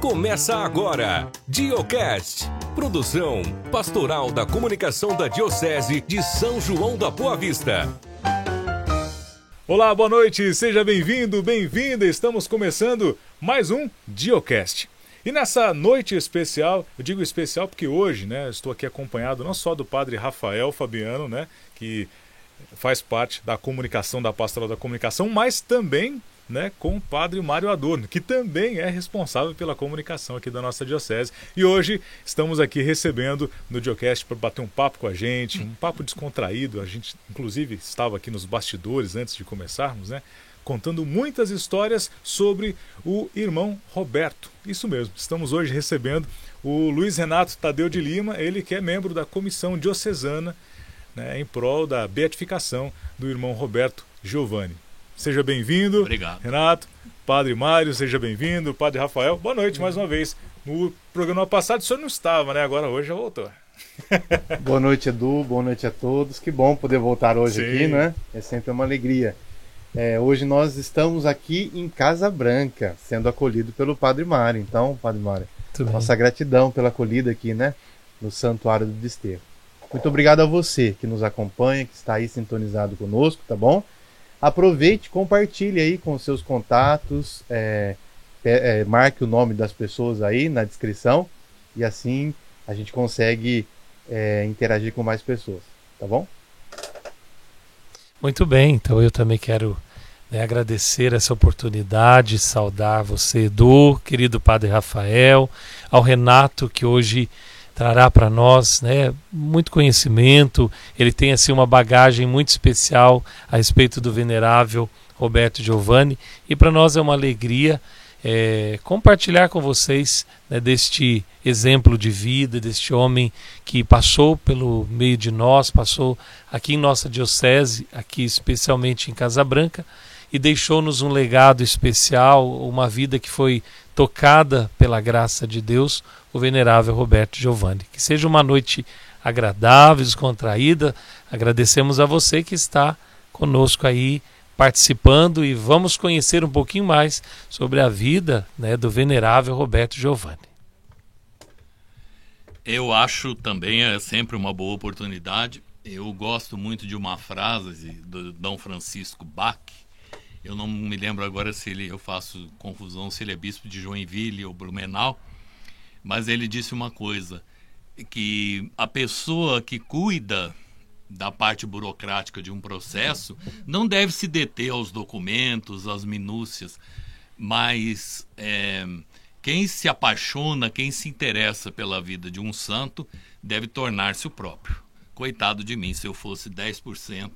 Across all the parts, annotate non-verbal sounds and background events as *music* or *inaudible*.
Começa agora, Diocast. Produção Pastoral da Comunicação da Diocese de São João da Boa Vista. Olá, boa noite, seja bem-vindo, bem-vinda. Estamos começando mais um Diocast. E nessa noite especial, eu digo especial porque hoje, né, estou aqui acompanhado não só do padre Rafael Fabiano, né, que faz parte da comunicação da Pastoral da Comunicação, mas também né, com o padre Mário Adorno, que também é responsável pela comunicação aqui da nossa diocese. E hoje estamos aqui recebendo no Diocast para bater um papo com a gente, um papo descontraído. A gente, inclusive, estava aqui nos bastidores antes de começarmos, né? Contando muitas histórias sobre o irmão Roberto. Isso mesmo, estamos hoje recebendo o Luiz Renato Tadeu de Lima, ele que é membro da comissão diocesana né, em prol da beatificação do irmão Roberto Giovanni. Seja bem-vindo. Obrigado. Renato, Padre Mário, seja bem-vindo. Padre Rafael, boa noite mais uma vez. No programa passado o senhor não estava, né? Agora hoje já voltou. *laughs* boa noite, Edu. Boa noite a todos. Que bom poder voltar hoje Sim. aqui, né? É sempre uma alegria. É, hoje nós estamos aqui em Casa Branca, sendo acolhido pelo Padre Mário. Então, Padre Mário, Tudo nossa bem. gratidão pela acolhida aqui, né? No Santuário do Desterro. Muito obrigado a você que nos acompanha, que está aí sintonizado conosco, tá bom? Aproveite, compartilhe aí com seus contatos, é, é, marque o nome das pessoas aí na descrição e assim a gente consegue é, interagir com mais pessoas, tá bom? Muito bem, então eu também quero né, agradecer essa oportunidade, saudar você, Edu, querido Padre Rafael, ao Renato que hoje trará para nós né, muito conhecimento. Ele tem assim uma bagagem muito especial a respeito do venerável Roberto Giovanni e para nós é uma alegria é, compartilhar com vocês né, deste exemplo de vida, deste homem que passou pelo meio de nós, passou aqui em nossa diocese, aqui especialmente em Casa Branca, e deixou-nos um legado especial, uma vida que foi tocada pela graça de Deus, o venerável Roberto Giovanni. Que seja uma noite agradável, descontraída. Agradecemos a você que está conosco aí participando e vamos conhecer um pouquinho mais sobre a vida né, do venerável Roberto Giovanni. Eu acho também é sempre uma boa oportunidade. Eu gosto muito de uma frase do Dom Francisco Bach. Eu não me lembro agora se ele, eu faço confusão se ele é bispo de Joinville ou Blumenau, mas ele disse uma coisa, que a pessoa que cuida da parte burocrática de um processo não deve se deter aos documentos, às minúcias, mas é, quem se apaixona, quem se interessa pela vida de um santo, deve tornar-se o próprio. Coitado de mim, se eu fosse 10%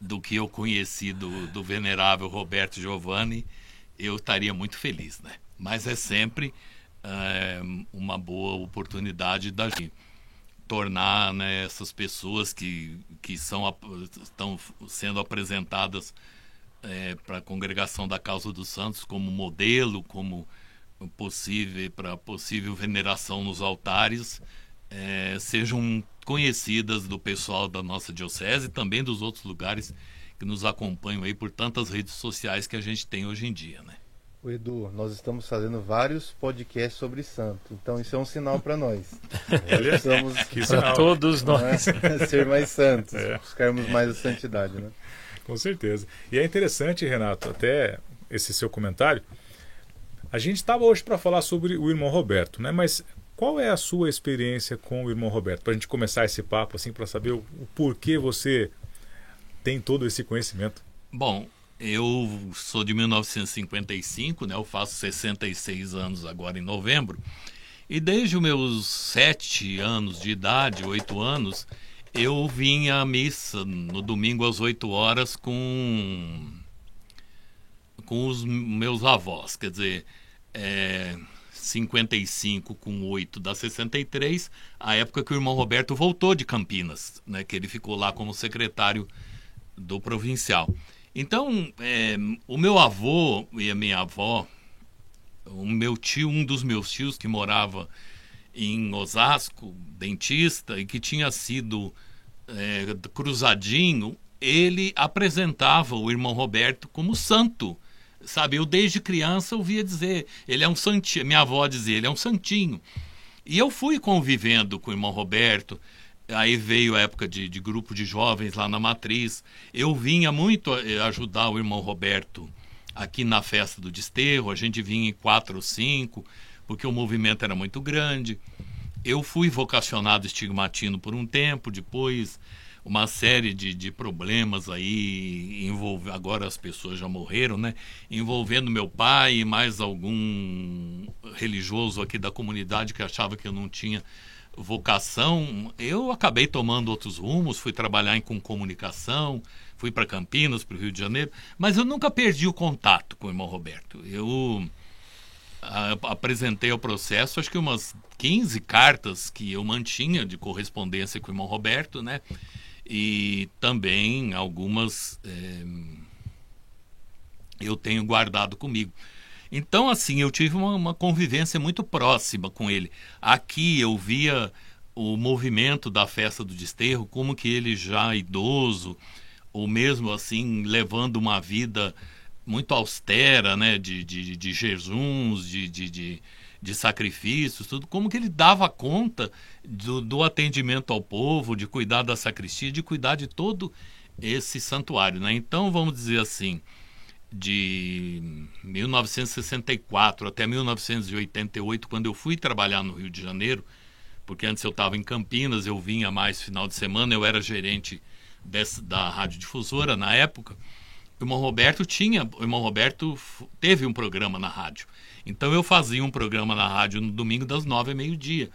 do que eu conheci do, do venerável Roberto Giovanni, eu estaria muito feliz, né? Mas é sempre é, uma boa oportunidade da gente tornar né, essas pessoas que, que são, estão sendo apresentadas é, para a congregação da causa dos santos como modelo, como possível para possível veneração nos altares, é, sejam conhecidas do pessoal da nossa diocese e também dos outros lugares que nos acompanham aí por tantas redes sociais que a gente tem hoje em dia, né? O Edu, nós estamos fazendo vários podcasts sobre santo, então isso é um sinal para nós. *laughs* Precisamos para todos nós né, *laughs* ser mais santos, é. buscarmos mais a santidade, né? Com certeza. E é interessante, Renato, até esse seu comentário. A gente estava hoje para falar sobre o irmão Roberto, né? Mas qual é a sua experiência com o irmão Roberto? Para a gente começar esse papo, assim, para saber o, o porquê você tem todo esse conhecimento. Bom, eu sou de 1955, né? Eu faço 66 anos agora em novembro. E desde os meus sete anos de idade, oito anos, eu vinha à missa no domingo às 8 horas com com os meus avós, quer dizer, é, 55 com 8 dá 63, a época que o irmão Roberto voltou de Campinas, né, que ele ficou lá como secretário do provincial. Então, é, o meu avô e a minha avó, o meu tio, um dos meus tios que morava em Osasco, dentista, e que tinha sido é, cruzadinho, ele apresentava o irmão Roberto como santo Sabe, eu desde criança ouvia dizer, ele é um santinho, minha avó dizia, ele é um santinho. E eu fui convivendo com o irmão Roberto, aí veio a época de, de grupo de jovens lá na Matriz. Eu vinha muito eh, ajudar o irmão Roberto aqui na festa do desterro, a gente vinha em quatro ou cinco, porque o movimento era muito grande. Eu fui vocacionado estigmatino por um tempo, depois uma série de, de problemas aí, envolve, agora as pessoas já morreram, né? Envolvendo meu pai e mais algum religioso aqui da comunidade que achava que eu não tinha vocação. Eu acabei tomando outros rumos, fui trabalhar em, com comunicação, fui para Campinas, para o Rio de Janeiro, mas eu nunca perdi o contato com o irmão Roberto. Eu apresentei ao processo acho que umas 15 cartas que eu mantinha de correspondência com o irmão Roberto, né? E também algumas é, eu tenho guardado comigo. Então, assim, eu tive uma, uma, convivência muito próxima com ele. Aqui eu via o movimento da festa do desterro, como que ele já idoso, ou mesmo assim, levando uma vida muito austera, né, de, de, de jejuns, de, de, de de sacrifícios, tudo, como que ele dava conta do, do atendimento ao povo, de cuidar da sacristia, de cuidar de todo esse santuário. Né? Então, vamos dizer assim, de 1964 até 1988, quando eu fui trabalhar no Rio de Janeiro, porque antes eu estava em Campinas, eu vinha mais final de semana, eu era gerente dessa, da radiodifusora na época. O irmão Roberto tinha, o irmão Roberto teve um programa na rádio. Então eu fazia um programa na rádio no domingo das nove ao meio-dia.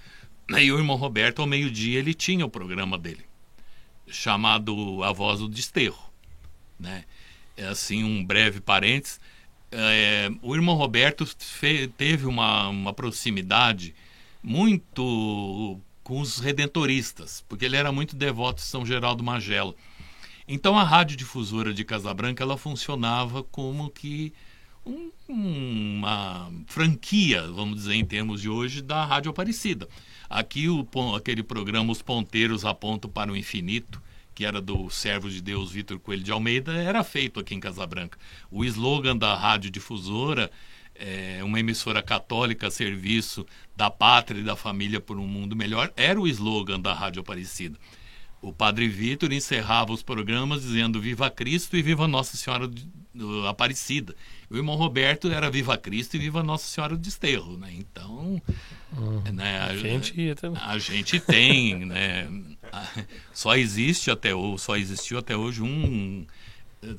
E o irmão Roberto, ao meio-dia, ele tinha o programa dele, chamado A Voz do Desterro. Né? É assim, um breve parênteses. É, o irmão Roberto teve uma, uma proximidade muito com os redentoristas, porque ele era muito devoto de São Geraldo Magelo. Então a rádio difusora de Casabranca ela funcionava como que um, uma franquia, vamos dizer em termos de hoje, da Rádio Aparecida. Aqui o, aquele programa Os Ponteiros Apontam para o Infinito, que era do servo de Deus Vitor Coelho de Almeida, era feito aqui em Casabranca. O slogan da rádio difusora é, uma emissora católica a serviço da pátria e da família por um mundo melhor, era o slogan da Rádio Aparecida. O Padre Vitor encerrava os programas dizendo Viva Cristo e Viva Nossa Senhora Aparecida. O irmão Roberto era Viva Cristo e Viva Nossa Senhora do Desterro, né? Então, hum, né, a, a, gente a gente tem, né? Só existe até hoje, só existiu até hoje um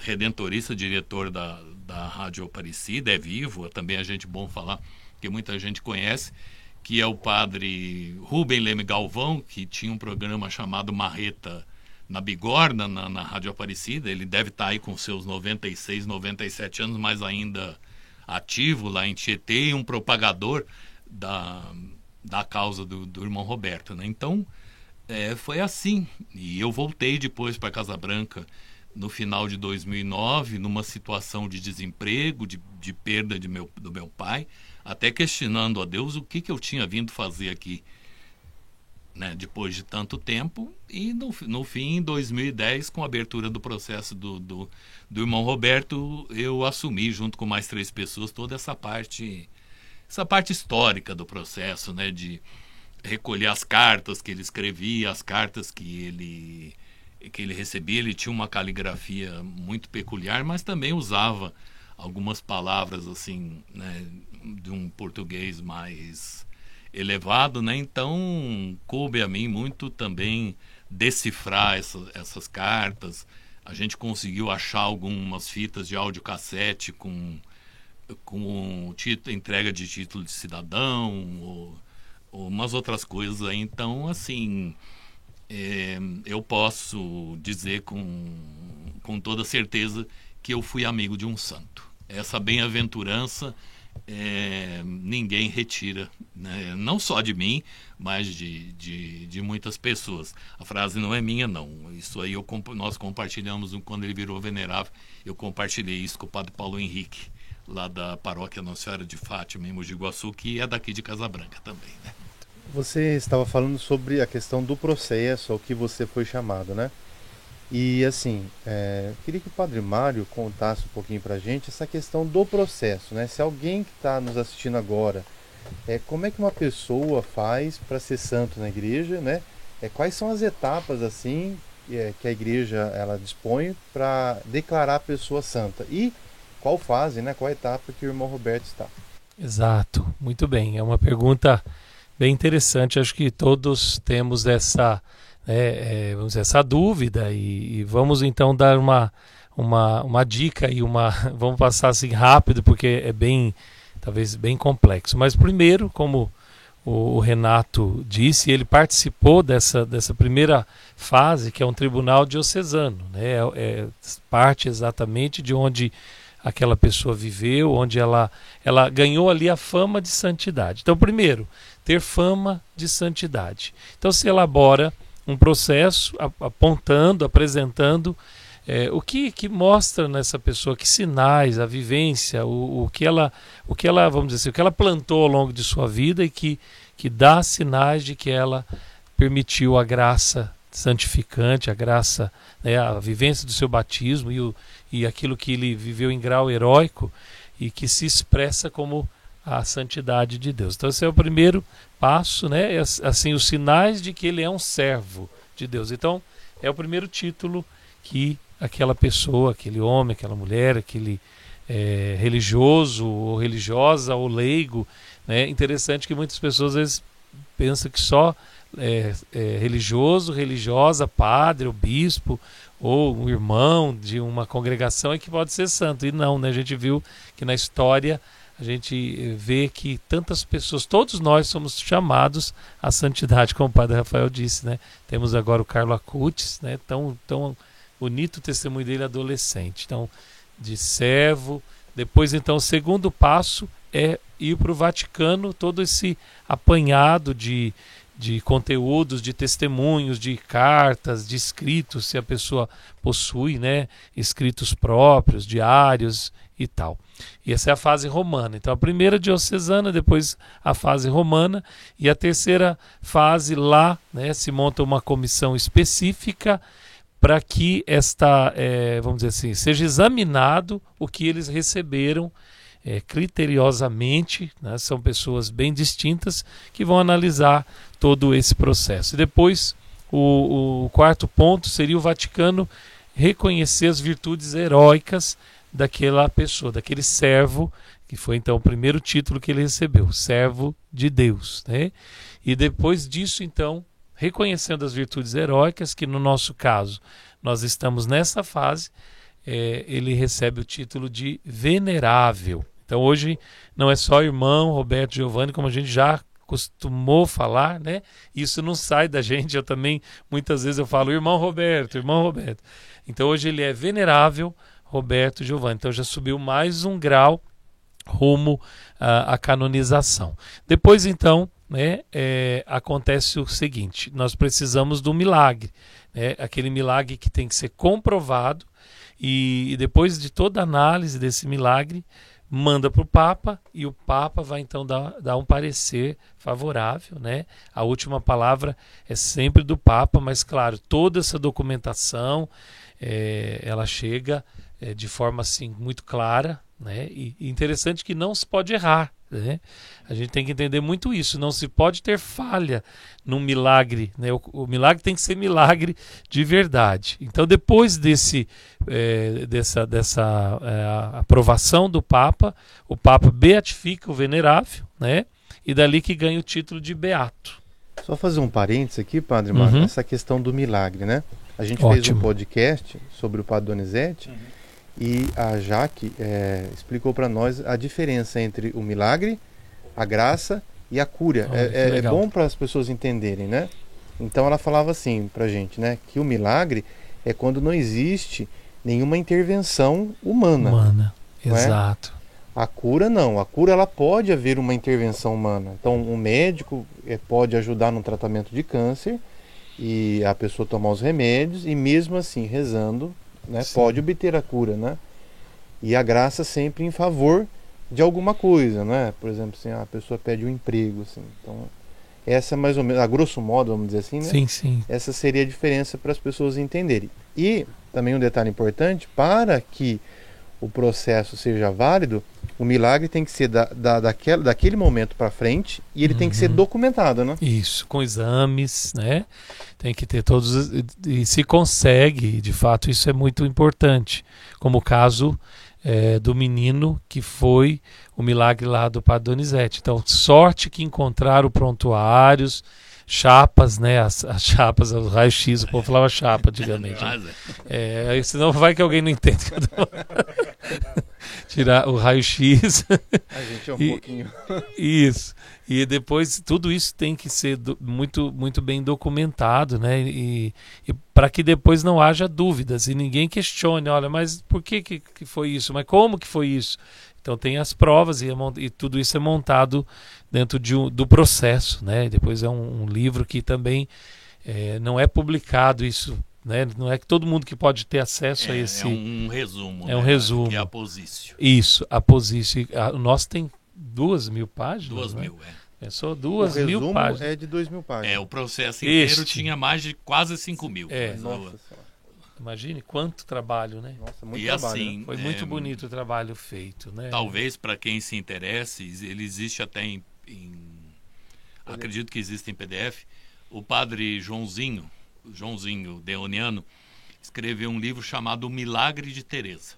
redentorista, diretor da, da Rádio Aparecida, é vivo, também é gente bom falar, que muita gente conhece, que é o padre Rubem Leme Galvão, que tinha um programa chamado Marreta na Bigorna, na, na Rádio Aparecida. Ele deve estar aí com seus 96, 97 anos, mas ainda ativo lá em Tietê e um propagador da, da causa do, do irmão Roberto. Né? Então, é, foi assim. E eu voltei depois para Casa Branca no final de 2009, numa situação de desemprego, de, de perda de meu, do meu pai, até questionando a Deus o que, que eu tinha vindo fazer aqui né, depois de tanto tempo. E no, no fim, em 2010, com a abertura do processo do, do, do, irmão Roberto, eu assumi, junto com mais três pessoas, toda essa parte, essa parte histórica do processo, né, de recolher as cartas que ele escrevia, as cartas que ele que ele recebia. Ele tinha uma caligrafia muito peculiar, mas também usava algumas palavras assim, né, de um português mais elevado, né? Então coube a mim muito também decifrar essa, essas cartas. A gente conseguiu achar algumas fitas de audiocassete com com título, entrega de título de cidadão ou, ou umas outras coisas aí. Então, assim, é, eu posso dizer com, com toda certeza que eu fui amigo de um santo. Essa bem-aventurança é, ninguém retira, né? não só de mim, mas de, de, de, muitas pessoas. A frase não é minha, não. Isso aí eu, nós compartilhamos quando ele virou venerável. Eu compartilhei isso com o padre Paulo Henrique, lá da paróquia Nossa Senhora de Fátima, em Mogi que é daqui de Casa Branca também. Né? Você estava falando sobre a questão do processo ao que você foi chamado, né? E assim, é, queria que o Padre Mário contasse um pouquinho para a gente essa questão do processo, né? Se alguém que está nos assistindo agora, é, como é que uma pessoa faz para ser santo na igreja, né? É, quais são as etapas assim é, que a igreja ela dispõe para declarar a pessoa santa e qual fase, né? Qual etapa que o irmão Roberto está? Exato, muito bem. É uma pergunta bem interessante. Acho que todos temos essa, é, é, vamos dizer, essa dúvida e, e, vamos então dar uma, uma, uma dica e uma. *laughs* Vamos passar assim rápido porque é bem, talvez bem complexo. Mas primeiro, como o, o Renato disse, ele participou dessa, dessa primeira fase que é um tribunal diocesano, né? é, é parte exatamente de onde aquela pessoa viveu, onde ela, ela ganhou ali a fama de santidade. Então, primeiro, ter fama de santidade. Então, se elabora um processo apontando, apresentando é, o que, que mostra nessa pessoa, que sinais, a vivência, o, o, que ela, o que ela, vamos dizer assim, o que ela plantou ao longo de sua vida e que, que dá sinais de que ela permitiu a graça santificante, a graça, né, a vivência do seu batismo e, o, e aquilo que ele viveu em grau heróico e que se expressa como a santidade de Deus. Então esse é o primeiro passo, né? É, assim os sinais de que ele é um servo de Deus. Então é o primeiro título que aquela pessoa, aquele homem, aquela mulher, aquele é, religioso ou religiosa ou leigo, né? Interessante que muitas pessoas às vezes pensam que só é, é, religioso, religiosa, padre ou bispo ou um irmão de uma congregação é que pode ser santo. E não, né? A gente viu que na história a gente vê que tantas pessoas, todos nós somos chamados à santidade, como o Padre Rafael disse, né? Temos agora o Carlo Acutis, né? Tão, tão bonito o testemunho dele adolescente. Então, de servo. Depois, então, o segundo passo é ir para o Vaticano, todo esse apanhado de, de conteúdos, de testemunhos, de cartas, de escritos, se a pessoa possui, né, escritos próprios, diários e tal. E essa é a fase romana. Então a primeira diocesana, depois a fase romana e a terceira fase lá, né, se monta uma comissão específica para que esta, é, vamos dizer assim, seja examinado o que eles receberam é, criteriosamente, né? são pessoas bem distintas que vão analisar todo esse processo. E depois, o, o quarto ponto seria o Vaticano reconhecer as virtudes heróicas daquela pessoa, daquele servo, que foi então o primeiro título que ele recebeu, servo de Deus. Né? E depois disso, então, reconhecendo as virtudes heróicas, que no nosso caso nós estamos nessa fase, é, ele recebe o título de venerável. Então hoje não é só irmão Roberto Giovanni, como a gente já costumou falar, né? Isso não sai da gente. Eu também muitas vezes eu falo irmão Roberto, irmão Roberto. Então hoje ele é venerável Roberto Giovanni. Então já subiu mais um grau rumo à, à canonização. Depois então, né, é, acontece o seguinte: nós precisamos do milagre, né? Aquele milagre que tem que ser comprovado e, e depois de toda análise desse milagre manda para o Papa e o Papa vai então dar, dar um parecer favorável, né? A última palavra é sempre do Papa, mas claro, toda essa documentação é, ela chega é, de forma assim muito clara, né? E, e interessante que não se pode errar, né? A gente tem que entender muito isso. Não se pode ter falha num milagre. Né? O, o milagre tem que ser milagre de verdade. Então, depois desse, é, dessa, dessa é, aprovação do Papa, o Papa beatifica o venerável, né? e dali que ganha o título de beato. Só fazer um parênteses aqui, Padre Marcos, uhum. essa questão do milagre, né? A gente Ótimo. fez um podcast sobre o Padre Donizete. Uhum e a Jaque é, explicou para nós a diferença entre o milagre, a graça e a cura. Oh, é, é, bom para as pessoas entenderem, né? Então ela falava assim para gente, né? Que o milagre é quando não existe nenhuma intervenção humana. Humana, é? exato. A cura não. A cura ela pode haver uma intervenção humana. Então um médico é, pode ajudar no tratamento de câncer e a pessoa tomar os remédios e mesmo assim rezando né? Pode obter a cura, né? E a graça sempre em favor de alguma coisa, né? Por exemplo, assim, a pessoa pede um emprego, assim. Então, essa é mais ou menos, a grosso modo, vamos dizer assim, né? Sim, sim. Essa seria a diferença para as pessoas entenderem. E também um detalhe importante, para que o processo seja válido, o milagre tem que ser da, da, daquele, daquele momento para frente e ele uhum. tem que ser uhum. documentado, né? Isso, com exames, né? Tem que ter todos. E se consegue, de fato, isso é muito importante. Como o caso é, do menino que foi o milagre lá do Padre Donizete. Então, sorte que encontraram prontuários chapas, né? As, as chapas, o raio-x, o povo falava chapa antigamente. Né? É, senão vai que alguém não entende. *laughs* Tirar o raio-x. A gente é um e, pouquinho. Isso. E depois tudo isso tem que ser do, muito, muito bem documentado, né? E, e para que depois não haja dúvidas e ninguém questione, olha, mas por que, que, que foi isso? Mas como que foi isso? Então tem as provas e, é, e tudo isso é montado dentro de um, do processo, né? Depois é um, um livro que também é, não é publicado isso, né? Não é que todo mundo que pode ter acesso é, a esse. É um resumo. É um né? resumo. Que é a Posício. Isso, a Posício. O nosso tem duas mil páginas. Duas né? mil, é. Pensou duas o mil páginas. É de dois mil páginas. É, o processo inteiro este. tinha mais de quase cinco mil. É. Nossa Imagine quanto trabalho, né? Nossa, muito e trabalho. Assim, né? Foi muito é, bonito o trabalho feito, né? Talvez para quem se interesse, ele existe até em, em acredito que existe em PDF. O padre Joãozinho, Joãozinho Deoniano, escreveu um livro chamado O Milagre de Teresa,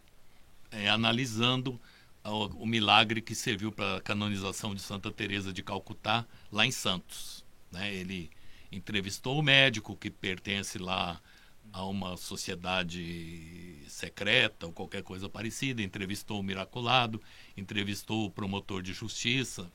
é, analisando o, o milagre que serviu para a canonização de Santa Teresa de Calcutá lá em Santos. Né? Ele entrevistou o médico que pertence lá a uma sociedade secreta ou qualquer coisa parecida, entrevistou o Miraculado, entrevistou o promotor de justiça,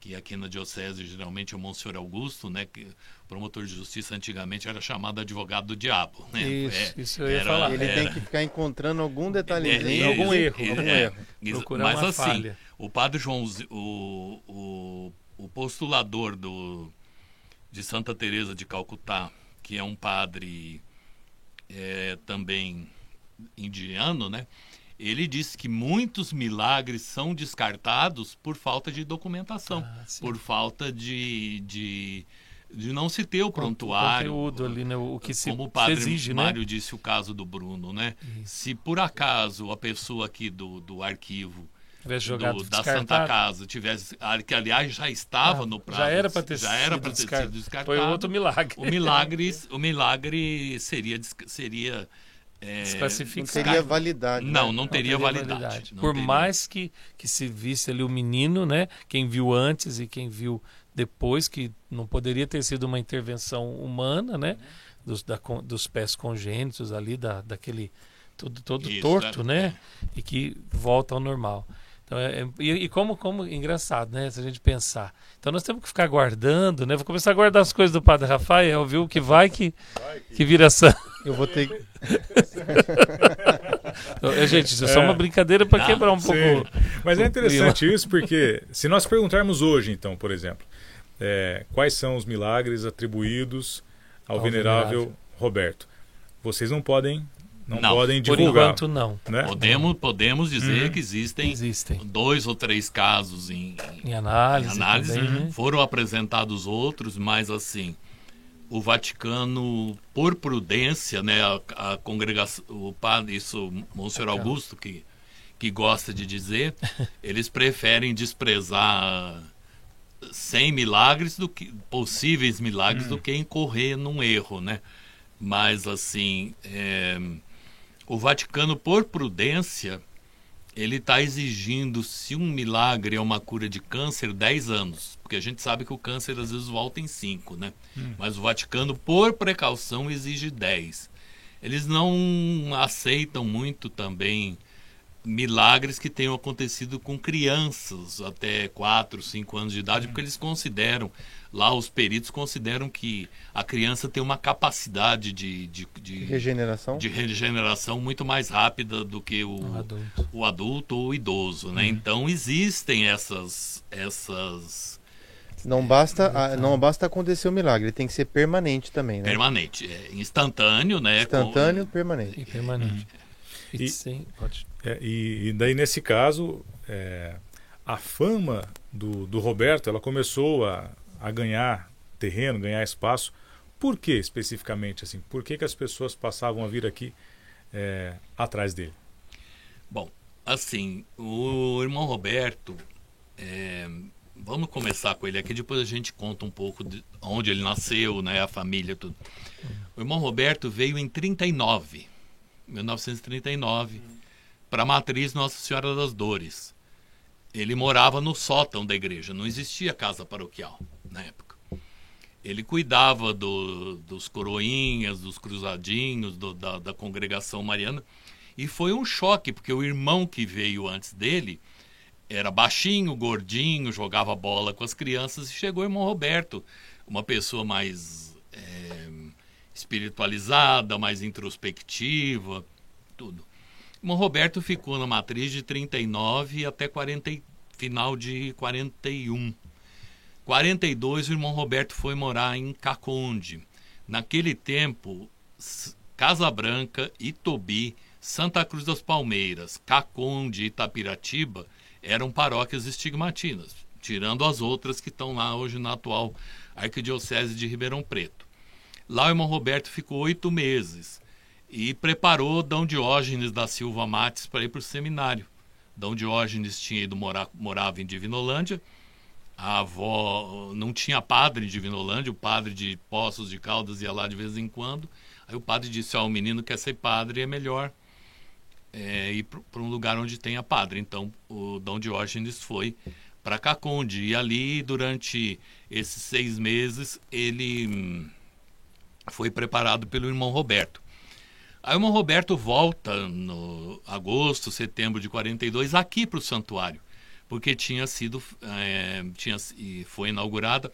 que aqui na diocese geralmente é o Monsenhor Augusto, né, que promotor de justiça antigamente era chamado advogado do diabo, né? Isso, é, isso eu ia era, falar. Ele era, tem que ficar encontrando algum detalhezinho, é, algum erro, é, algum erro. Procurar mas assim, falha. o padre João, o, o, o postulador do de Santa Teresa de Calcutá, que é um padre é, também indiano, né? Ele disse que muitos milagres são descartados por falta de documentação, ah, por falta de, de, de, não se ter o prontuário. O conteúdo ali, né? O que se Como o padre exige, né? Mário né? disse o caso do Bruno, né? Isso. Se por acaso a pessoa aqui do, do arquivo do, da Santa Casa tivesse que aliás já estava ah, no prazo já era para ter já era para ter sido descartado foi outro milagre o milagre o milagre seria seria é, Não teria validade. Não, né? não teria, não teria validade. validade. Não Por teria. mais que, que se visse ali o menino, né? Quem viu antes e quem viu depois, que não poderia ter sido uma intervenção humana, né? Dos, da, dos pés congênitos ali, da, daquele tudo todo Isso, torto, né? É. E que volta ao normal. Então, é, é, e, e, como, como engraçado, né? Se a gente pensar. Então nós temos que ficar guardando, né? Vou começar a guardar as coisas do Padre Rafael, viu? Que vai que, que vira santo. Eu vou ter. então, *laughs* gente, isso é só uma brincadeira para quebrar um sim. pouco. Mas é interessante isso porque se nós perguntarmos hoje, então, por exemplo, é, quais são os milagres atribuídos ao, ao venerável, venerável Roberto, vocês não podem não, não, podem divulgar. Por enquanto, não. Né? Podemos, podemos dizer uhum. que existem, existem, dois ou três casos em, em análise. Em análise. Também, né? Foram apresentados outros, mas assim, o Vaticano, por prudência, né, a, a congregação, o padre, isso, Monsenhor Augusto, que, que gosta de dizer, *laughs* eles preferem desprezar 100 milagres do que possíveis milagres hum. do que incorrer num erro, né? Mas assim, é, o Vaticano, por prudência, ele está exigindo, se um milagre é uma cura de câncer, 10 anos. Porque a gente sabe que o câncer às vezes volta em 5, né? Hum. Mas o Vaticano, por precaução, exige 10. Eles não aceitam muito também milagres que tenham acontecido com crianças até 4, 5 anos de idade, hum. porque eles consideram lá os peritos consideram que a criança tem uma capacidade de, de, de, regeneração de regeneração muito mais rápida do que o, o adulto, o adulto ou o idoso, né? Uhum. Então existem essas essas não basta, não basta acontecer o milagre, tem que ser permanente também, né? Permanente, é instantâneo, né? Instantâneo, Com... permanente. E permanente. E, e, sim, pode. É, e, e, daí nesse caso, é, a fama do, do Roberto, ela começou a, a ganhar terreno, ganhar espaço Por que especificamente assim? Por que, que as pessoas passavam a vir aqui é, atrás dele? Bom, assim, o irmão Roberto, é, vamos começar com ele aqui, depois a gente conta um pouco de onde ele nasceu, né, a família, tudo. O irmão Roberto veio em 39, 1939, para a matriz Nossa Senhora das Dores. Ele morava no sótão da igreja, não existia casa paroquial na época. Ele cuidava do, dos coroinhas, dos cruzadinhos, do, da, da congregação mariana. E foi um choque, porque o irmão que veio antes dele era baixinho, gordinho, jogava bola com as crianças e chegou o irmão Roberto, uma pessoa mais é, espiritualizada, mais introspectiva, tudo. O irmão Roberto ficou na matriz de 39 até 40, final de 41. 42 o irmão Roberto foi morar em Caconde. Naquele tempo, Casa Branca, Itobi, Santa Cruz das Palmeiras, Caconde e Itapiratiba eram paróquias estigmatinas, tirando as outras que estão lá hoje na atual Arquidiocese de Ribeirão Preto. Lá o irmão Roberto ficou oito meses e preparou Dom Diógenes da Silva Mates para ir para o seminário. Dom Diógenes tinha ido morar, morava em Divinolândia, a avó não tinha padre em Divinolândia, o padre de Poços de Caldas ia lá de vez em quando. Aí o padre disse: Ó, oh, o menino quer ser padre, é melhor é, ir para um lugar onde tenha padre. Então o Dom Diógenes foi para Caconde e ali durante esses seis meses ele hum, foi preparado pelo irmão Roberto. Aí o irmão Roberto volta no agosto, setembro de 42 aqui para o santuário, porque tinha sido é, tinha e foi inaugurada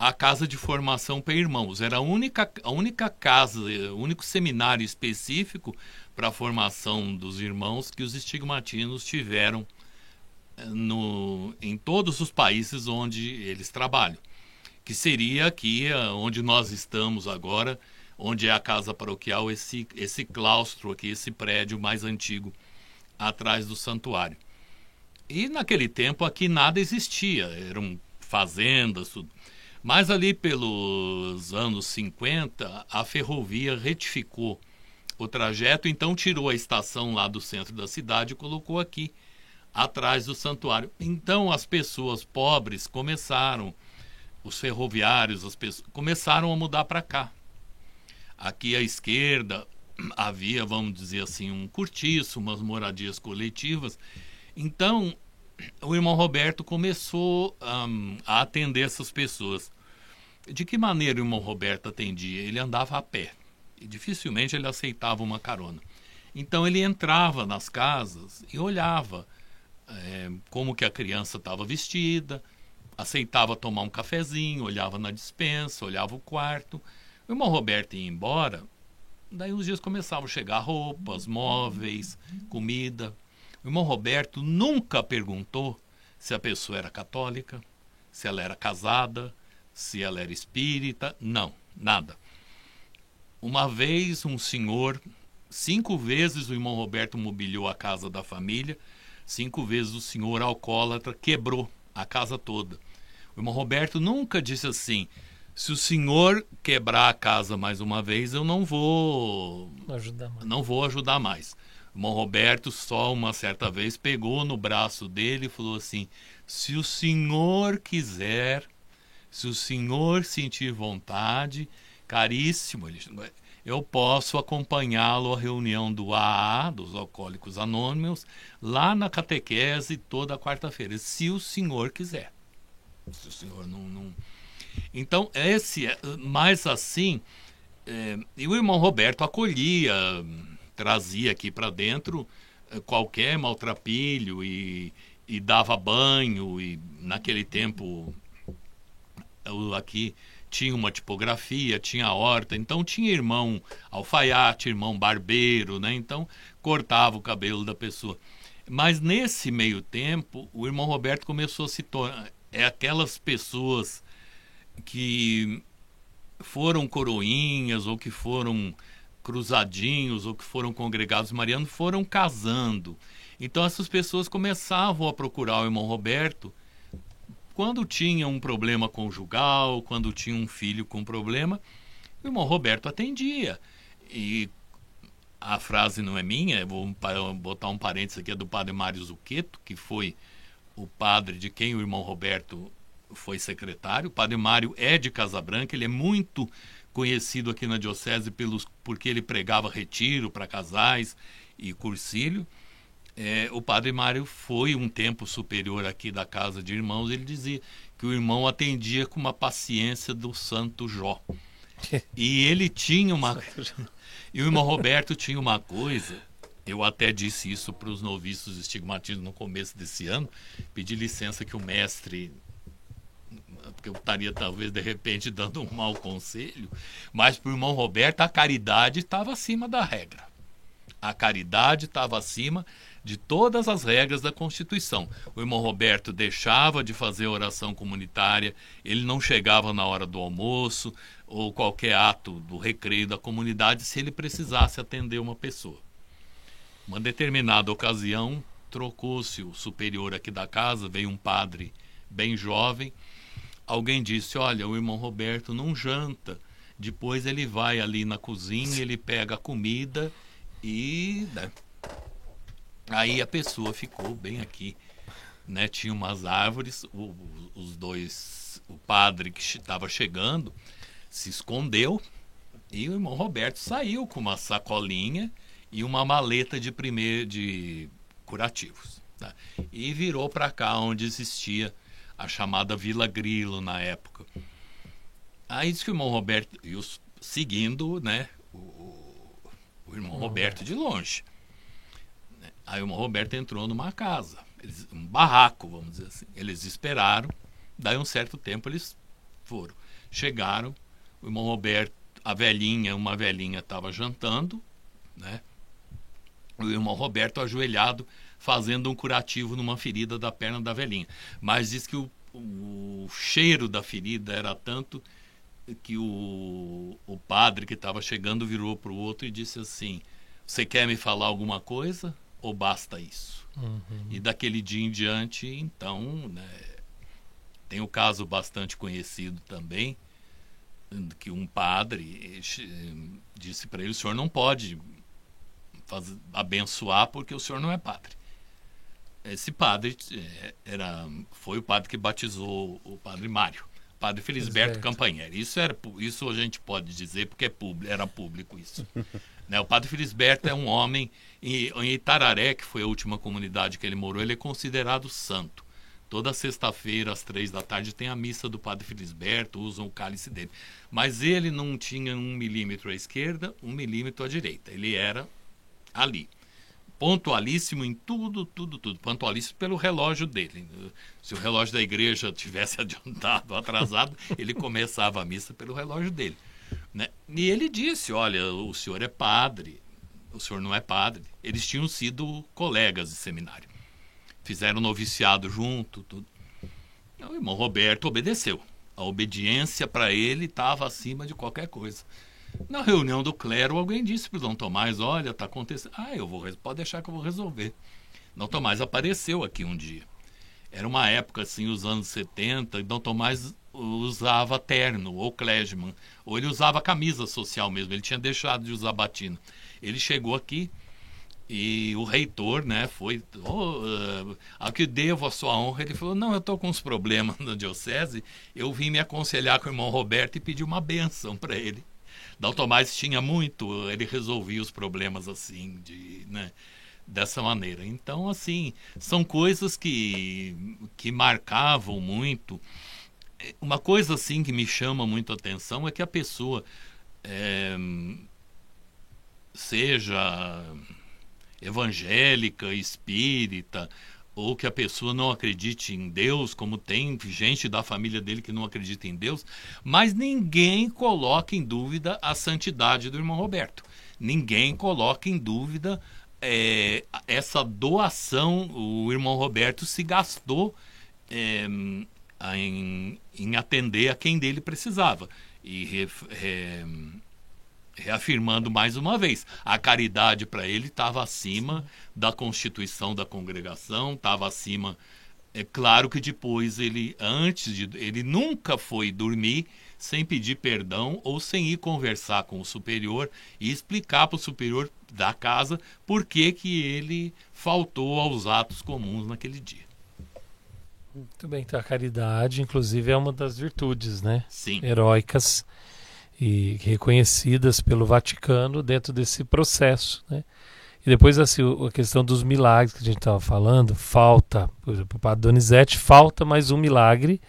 a casa de formação para irmãos. Era a única, a única casa, o único seminário específico para a formação dos irmãos que os estigmatinos tiveram eh, no, em todos os países onde eles trabalham, que seria aqui eh, onde nós estamos agora, onde é a casa paroquial, esse, esse claustro aqui, esse prédio mais antigo atrás do santuário. E naquele tempo aqui nada existia, eram fazendas, tudo. Mas ali pelos anos 50, a ferrovia retificou o trajeto, então tirou a estação lá do centro da cidade e colocou aqui, atrás do santuário. Então as pessoas pobres começaram, os ferroviários, as pessoas, começaram a mudar para cá. Aqui à esquerda *clears throat* havia, vamos dizer assim, um cortiço, umas moradias coletivas. Então o irmão Roberto começou um, a atender essas pessoas. De que maneira o irmão Roberto atendia? Ele andava a pé e dificilmente ele aceitava uma carona. Então ele entrava nas casas e olhava é, como que a criança estava vestida, aceitava tomar um cafezinho, olhava na dispensa, olhava o quarto. O irmão Roberto ia embora, daí os dias começavam a chegar roupas, móveis, comida. O irmão Roberto nunca perguntou se a pessoa era católica, se ela era casada, se ela era espírita, não, nada. Uma vez um senhor, cinco vezes o irmão Roberto mobiliou a casa da família, cinco vezes o senhor alcoólatra quebrou a casa toda. O irmão Roberto nunca disse assim: se o senhor quebrar a casa mais uma vez, eu não vou ajudar mais. Não vou ajudar mais. Irmão Roberto só uma certa vez pegou no braço dele e falou assim: se o senhor quiser, se o senhor sentir vontade, caríssimo, eu posso acompanhá-lo à reunião do AA, dos Alcoólicos Anônimos, lá na catequese toda quarta-feira, se o senhor quiser. Se o senhor não. não... Então, esse, é, mais assim, é, e o irmão Roberto acolhia, trazia aqui para dentro é, qualquer maltrapilho e, e dava banho, e naquele tempo, aqui tinha uma tipografia, tinha horta, então tinha irmão alfaiate, irmão barbeiro, né? Então cortava o cabelo da pessoa. Mas nesse meio tempo, o irmão Roberto começou a se tornar é aquelas pessoas que foram coroinhas ou que foram cruzadinhos ou que foram congregados marianos foram casando. Então essas pessoas começavam a procurar o irmão Roberto quando tinha um problema conjugal, quando tinha um filho com problema, O irmão Roberto atendia. E a frase não é minha, vou botar um parênteses aqui, é do padre Mário Zucchetto, que foi o padre de quem o irmão Roberto foi secretário. O padre Mário é de Casabranca, ele é muito conhecido aqui na diocese pelos, porque ele pregava retiro para casais e cursílio. É, o padre Mário foi um tempo superior aqui da casa de irmãos. Ele dizia que o irmão atendia com uma paciência do Santo Jó. *laughs* E ele tinha uma. *laughs* E o irmão Roberto tinha uma coisa. Eu até disse isso para os noviços estigmatistas no começo desse ano. Pedi licença que o mestre porque eu estaria talvez de repente *laughs* dando um mau conselho, mas para o irmão Roberto a caridade estava acima da regra. A caridade estava acima de todas as regras da Constituição. O irmão Roberto deixava de fazer oração comunitária, ele não chegava na hora do almoço ou qualquer ato do recreio da comunidade se ele precisasse atender uma pessoa. Uma determinada ocasião, trocou-se o superior aqui da casa, veio um padre bem jovem. Alguém disse: Olha, o irmão Roberto não janta. Depois ele vai ali na cozinha, ele pega a comida e né, Aí a pessoa ficou bem aqui, né? Tinha umas árvores, o, os dois, o padre que estava chegando se escondeu e o irmão Roberto saiu com uma sacolinha e uma maleta de primeiro de curativos, tá? E virou para cá onde existia a chamada Vila Grilo na época. Aí disse que o irmão Roberto, e os, seguindo, né, o, o irmão Roberto de longe. Aí o Roberto entrou numa casa, eles, um barraco, vamos dizer assim. Eles esperaram, daí um certo tempo eles foram. Chegaram, o irmão Roberto, a velhinha, uma velhinha estava jantando, né? O irmão Roberto ajoelhado fazendo um curativo numa ferida da perna da velhinha. Mas diz que o, o cheiro da ferida era tanto que o, o padre que estava chegando virou para o outro e disse assim: Você quer me falar alguma coisa? ou basta isso? Uhum. E daquele dia em diante, então, né, tem o um caso bastante conhecido também, que um padre disse para ele: o senhor não pode fazer, abençoar porque o senhor não é padre. Esse padre é, era, foi o padre que batizou o padre Mário, padre Felisberto Campanheri. Isso, era, isso a gente pode dizer porque é público, era público isso. *laughs* Né? O padre Felisberto é um homem, e, em Itararé, que foi a última comunidade que ele morou, ele é considerado santo. Toda sexta-feira, às três da tarde, tem a missa do Padre Felisberto, usam o cálice dele. Mas ele não tinha um milímetro à esquerda, um milímetro à direita. Ele era ali. Pontualíssimo em tudo, tudo, tudo. Pontualíssimo pelo relógio dele. Se o relógio da igreja *laughs* tivesse adiantado, atrasado, ele começava a missa pelo relógio dele. Né? E ele disse: Olha, o senhor é padre, o senhor não é padre. Eles tinham sido colegas de seminário. Fizeram noviciado junto. Tudo. O irmão Roberto obedeceu. A obediência para ele estava acima de qualquer coisa. Na reunião do clero, alguém disse para o Dom Tomás: Olha, está acontecendo. Ah, eu vou, pode deixar que eu vou resolver. Dom Tomás apareceu aqui um dia. Era uma época, assim, os anos 70, e Dom Tomás usava terno ou clergyman, ou ele usava camisa social mesmo, ele tinha deixado de usar batina. Ele chegou aqui e o reitor, né, foi, oh, uh, a que devo a sua honra, ele falou, não, eu estou com uns problemas *laughs* na diocese, eu vim me aconselhar com o irmão Roberto e pedir uma benção para ele. Dal Tomás tinha muito, ele resolvia os problemas assim, de, né, dessa maneira. Então, assim, são coisas que, que marcavam muito uma coisa assim que me chama muito a atenção é que a pessoa é, seja evangélica, espírita, ou que a pessoa não acredite em Deus, como tem gente da família dele que não acredita em Deus, mas ninguém coloca em dúvida a santidade do irmão Roberto. Ninguém coloca em dúvida é, essa doação. O irmão Roberto se gastou é, em, em atender a quem dele precisava. E re, reafirmando mais uma vez, a caridade para ele estava acima da constituição da congregação, estava acima É claro que depois ele, antes de. Ele nunca foi dormir sem pedir perdão ou sem ir conversar com o superior e explicar para o superior da casa por que, que ele faltou aos atos comuns naquele dia. Muito bem, então a caridade, inclusive, é uma das virtudes, né? Sim. Heróicas e reconhecidas pelo Vaticano dentro desse processo, né? E depois assim, a questão dos milagres que a gente estava falando, falta, por exemplo, para Donizete falta mais um milagre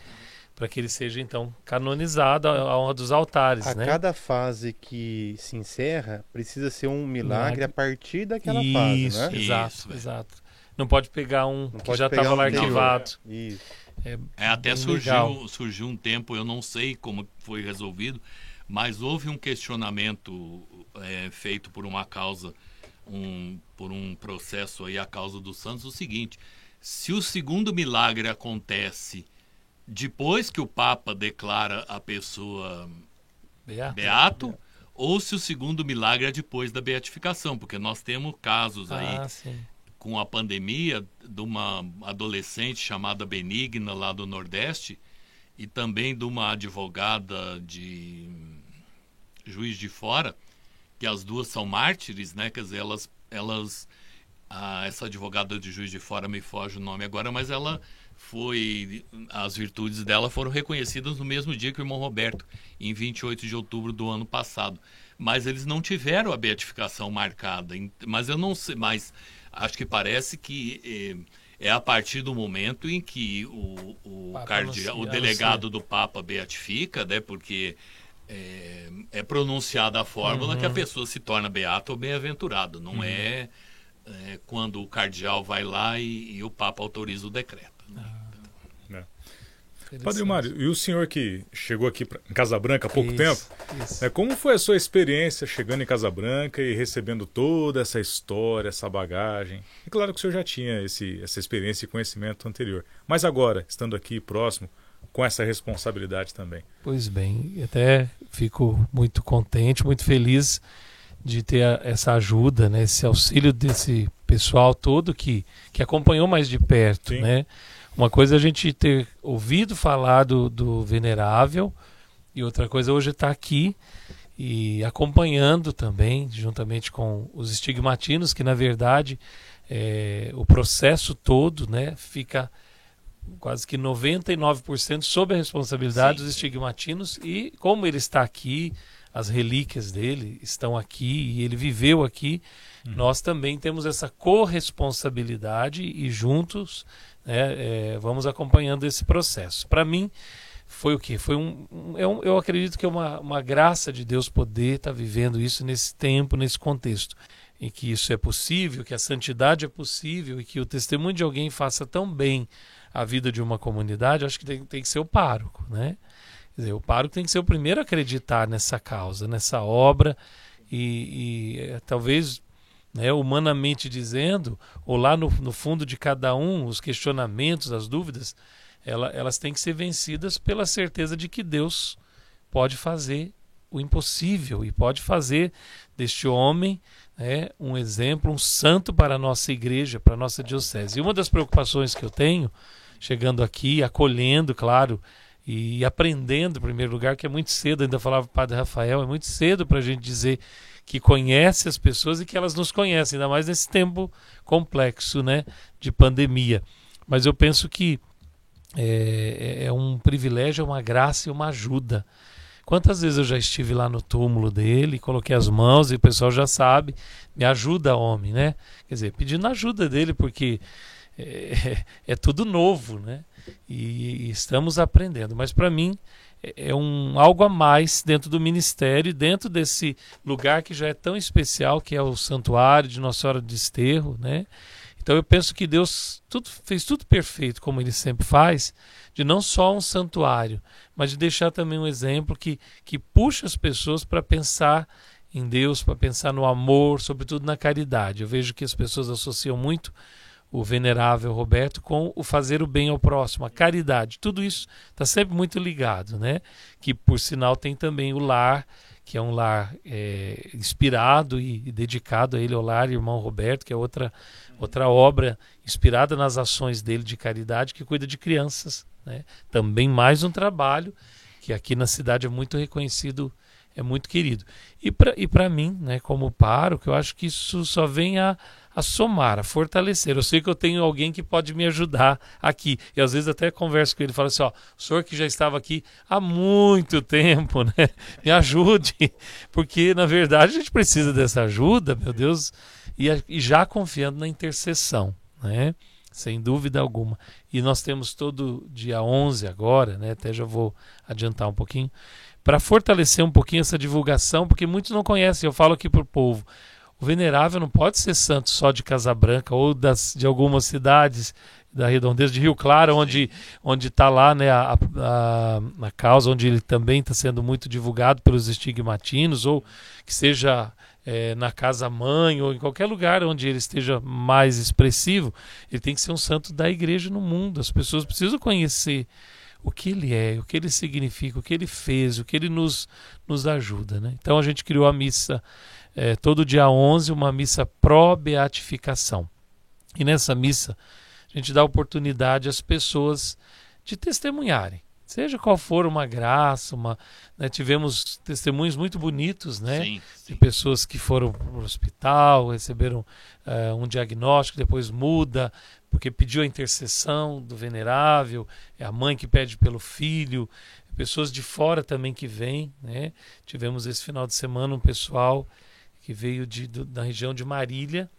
para que ele seja então canonizado a honra dos altares, a né? cada fase que se encerra precisa ser um milagre, Milagre. a partir daquela isso, fase, né? exato, Isso, é. exato. Não pode pegar um Não que já estava lá um anterior. arquivado. Isso. É, até surgiu, legal. surgiu um tempo, eu não sei como foi resolvido, mas houve um questionamento é, feito por uma causa, um, por um processo aí, a causa dos santos, o seguinte: se o segundo milagre acontece depois que o Papa declara a pessoa Beato. beato, ou se o segundo milagre é depois da beatificação, porque nós temos casos aí Ah, sim. com a pandemia de uma adolescente chamada Benigna lá do Nordeste e também de uma advogada de Juiz de Fora, que as duas são mártires, né? Quer dizer, elas, elas ah, essa advogada de Juiz de Fora me foge o nome agora, mas ela foi as virtudes dela foram reconhecidas no mesmo dia que o irmão Roberto, em 28 de outubro do ano passado. Mas eles não tiveram a beatificação marcada. Mas eu não sei, mas acho que parece que eh, é a partir do momento em que o, o, cardeal, o anuncia, delegado do Papa beatifica, né? Porque é, é pronunciada a fórmula que a pessoa se torna beato ou bem-aventurado. Não é, é quando o cardeal vai lá e, e o Papa autoriza o decreto. né? Padre Mário, e o senhor que chegou aqui pra, em Casa Branca há pouco Isso, tempo, isso. né, como foi a sua experiência chegando em Casa Branca e recebendo toda essa história, essa bagagem? E claro que o senhor já tinha esse, essa experiência e conhecimento anterior, mas agora, estando aqui próximo, com essa responsabilidade também. Pois bem, até fico muito contente, muito feliz de ter a- essa ajuda, né, esse auxílio desse pessoal todo que, que acompanhou mais de perto, Sim. né? Uma coisa é a gente ter ouvido falar do, do venerável e outra coisa hoje estar aqui e acompanhando também, juntamente com os estigmatinos, que na verdade é, o processo todo, né, fica quase que 99% sob a responsabilidade Sim. dos estigmatinos e como ele está aqui, as relíquias dele estão aqui e ele viveu aqui, nós também temos essa corresponsabilidade e juntos né, é, vamos acompanhando esse processo. Para mim foi o que? Foi um, um- é um- eu acredito que é uma, uma graça de Deus poder estar vivendo isso nesse tempo, nesse contexto em que isso é possível, que a santidade é possível e que o testemunho de alguém faça tão bem a vida de uma comunidade, acho que tem, tem que ser o pároco, né? Quer dizer, o pároco tem que ser o primeiro a acreditar nessa causa, nessa obra e, e, eh, talvez, né, humanamente dizendo, ou lá no, no fundo de cada um, os questionamentos, as dúvidas, ela- elas têm que ser vencidas pela certeza de que Deus pode fazer o impossível e pode fazer deste homem né, um exemplo, um santo para a nossa igreja, para a nossa diocese. E uma das preocupações que eu tenho, chegando aqui, acolhendo, claro, e aprendendo, em primeiro lugar, que é muito cedo, ainda falava o Padre Rafael, é muito cedo para a gente dizer que conhece as pessoas e que elas nos conhecem, ainda mais nesse tempo complexo né, de pandemia. Mas eu penso que é, é um privilégio, é uma graça e uma ajuda. Quantas vezes eu já estive lá no túmulo dele, coloquei as mãos e o pessoal já sabe, me ajuda, homem, né? Quer dizer, pedindo ajuda dele, porque é, *laughs* é tudo novo, né? E, e estamos aprendendo. Mas para mim é, é um algo a mais dentro do ministério, dentro desse lugar que já é tão especial, que é o santuário de Nossa Senhora de Desterro, né? Então eu penso que Deus tudo, fez tudo perfeito, como ele sempre faz, de não só um santuário, mas de deixar também um exemplo que, que puxa as pessoas para pensar em Deus, para pensar no amor, sobretudo na caridade. Eu vejo que as pessoas associam muito o venerável Roberto com o fazer o bem ao próximo, a caridade. Tudo isso está sempre muito ligado, né? Que por sinal tem também o lar, que é um lar é, inspirado e, e, dedicado a ele, ao lar Irmão Roberto, que é outra, outra obra inspirada nas ações dele de caridade, que cuida de crianças. Né? Também mais um trabalho que aqui na cidade é muito reconhecido, é muito querido. E para mim, né, como paro, que eu acho que isso só vem a a somar, a fortalecer. Eu sei que eu tenho alguém que pode me ajudar aqui. E às vezes até converso com ele falo assim: ó, o senhor que já estava aqui há muito tempo, né? Me ajude. *laughs* Porque, na verdade, a gente precisa dessa ajuda, meu Deus, e, e já confiando na intercessão, né? Sem dúvida alguma. E nós temos todo dia 11 agora, né? Até já vou adiantar um pouquinho para fortalecer um pouquinho essa divulgação, porque muitos não conhecem. Eu falo aqui para o povo: o venerável não pode ser santo só de Casabranca ou das, de algumas cidades da redondeza de Rio Claro, onde onde está lá né, a, a, a, causa, onde ele também está sendo muito divulgado pelos estigmatinos, ou que seja é, na casa mãe ou em qualquer lugar onde ele esteja mais expressivo, ele tem que ser um santo da igreja no mundo. As pessoas precisam conhecer o que ele é, o que ele significa, o que ele fez, o que ele nos, nos ajuda. Né? Então a gente criou a missa é, todo dia 11 uma missa pró-beatificação. E nessa missa a gente dá oportunidade às pessoas de testemunharem. Seja qual for uma graça, uma, né, tivemos testemunhos muito bonitos, né, sim, sim. de pessoas que foram para o hospital, receberam uh, um diagnóstico, depois muda, porque pediu a intercessão do venerável, é a mãe que pede pelo filho, pessoas de fora também que vêm, né? Tivemos esse final de semana um pessoal que veio de, do, da região de Marília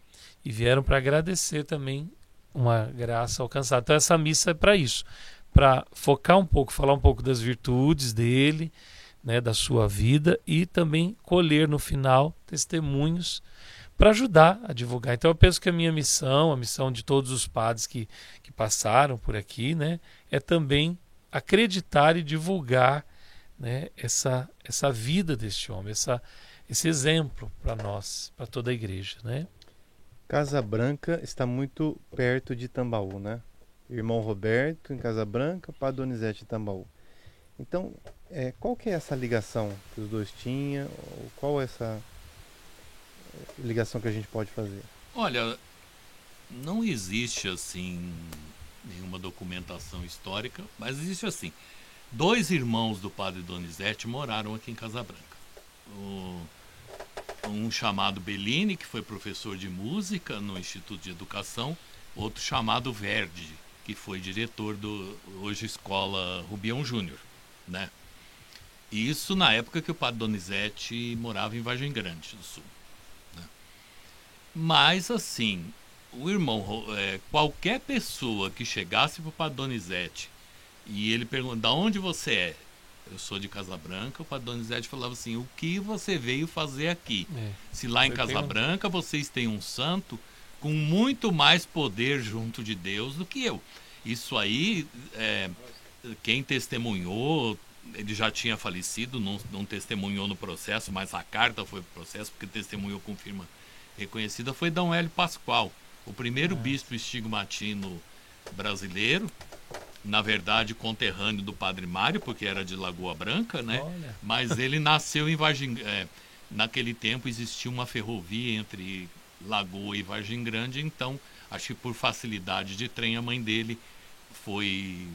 e vieram para agradecer também uma graça alcançada. Então essa missa é para isso, para focar um pouco, falar um pouco das virtudes dele, né, da sua vida e também colher no final testemunhos para ajudar a divulgar. Então eu penso que a minha missão, a missão de todos os padres que, que passaram por aqui, né, é também acreditar e divulgar né, essa, essa vida deste homem, essa, esse exemplo para nós, para toda a igreja, né? Casa Branca está muito perto de Tambaú, né? Irmão Roberto em Casa Branca, Padre Donizete em Tambaú. Então, é, qual que é essa ligação que os dois tinham? Qual é essa ligação que a gente pode fazer? Olha, não existe assim nenhuma documentação histórica, mas existe assim. Dois irmãos do Padre Donizete moraram aqui em Casa Branca. Um chamado Bellini, que foi professor de música no Instituto de Educação, outro chamado Verdi, que foi diretor do hoje Escola Rubião Júnior, né? Isso na época que o Padre Donizete morava em Vargem Grande do Sul. Né? Mas assim, o irmão, é, qualquer pessoa que chegasse para o Padre Donizete e ele pergunta, da onde você é? eu sou de Casa Branca, o Padre Donizete falava assim: o que você veio fazer aqui? É. Se lá em Casa Branca vocês têm um santo com muito mais poder junto de Deus do que eu. Isso aí, é, quem testemunhou, ele já tinha falecido, não, não testemunhou no processo, mas a carta foi pro processo, porque testemunhou com firma reconhecida, foi Dom Hélio Pascoal, o primeiro é. bispo estigmatino brasileiro, na verdade, conterrâneo do Padre Mário, porque era de Lagoa Branca, né? Olha. Mas ele nasceu em Vargem... É, naquele tempo existia uma ferrovia entre Lagoa e Vargem Grande, então, acho que por facilidade de trem, a mãe dele foi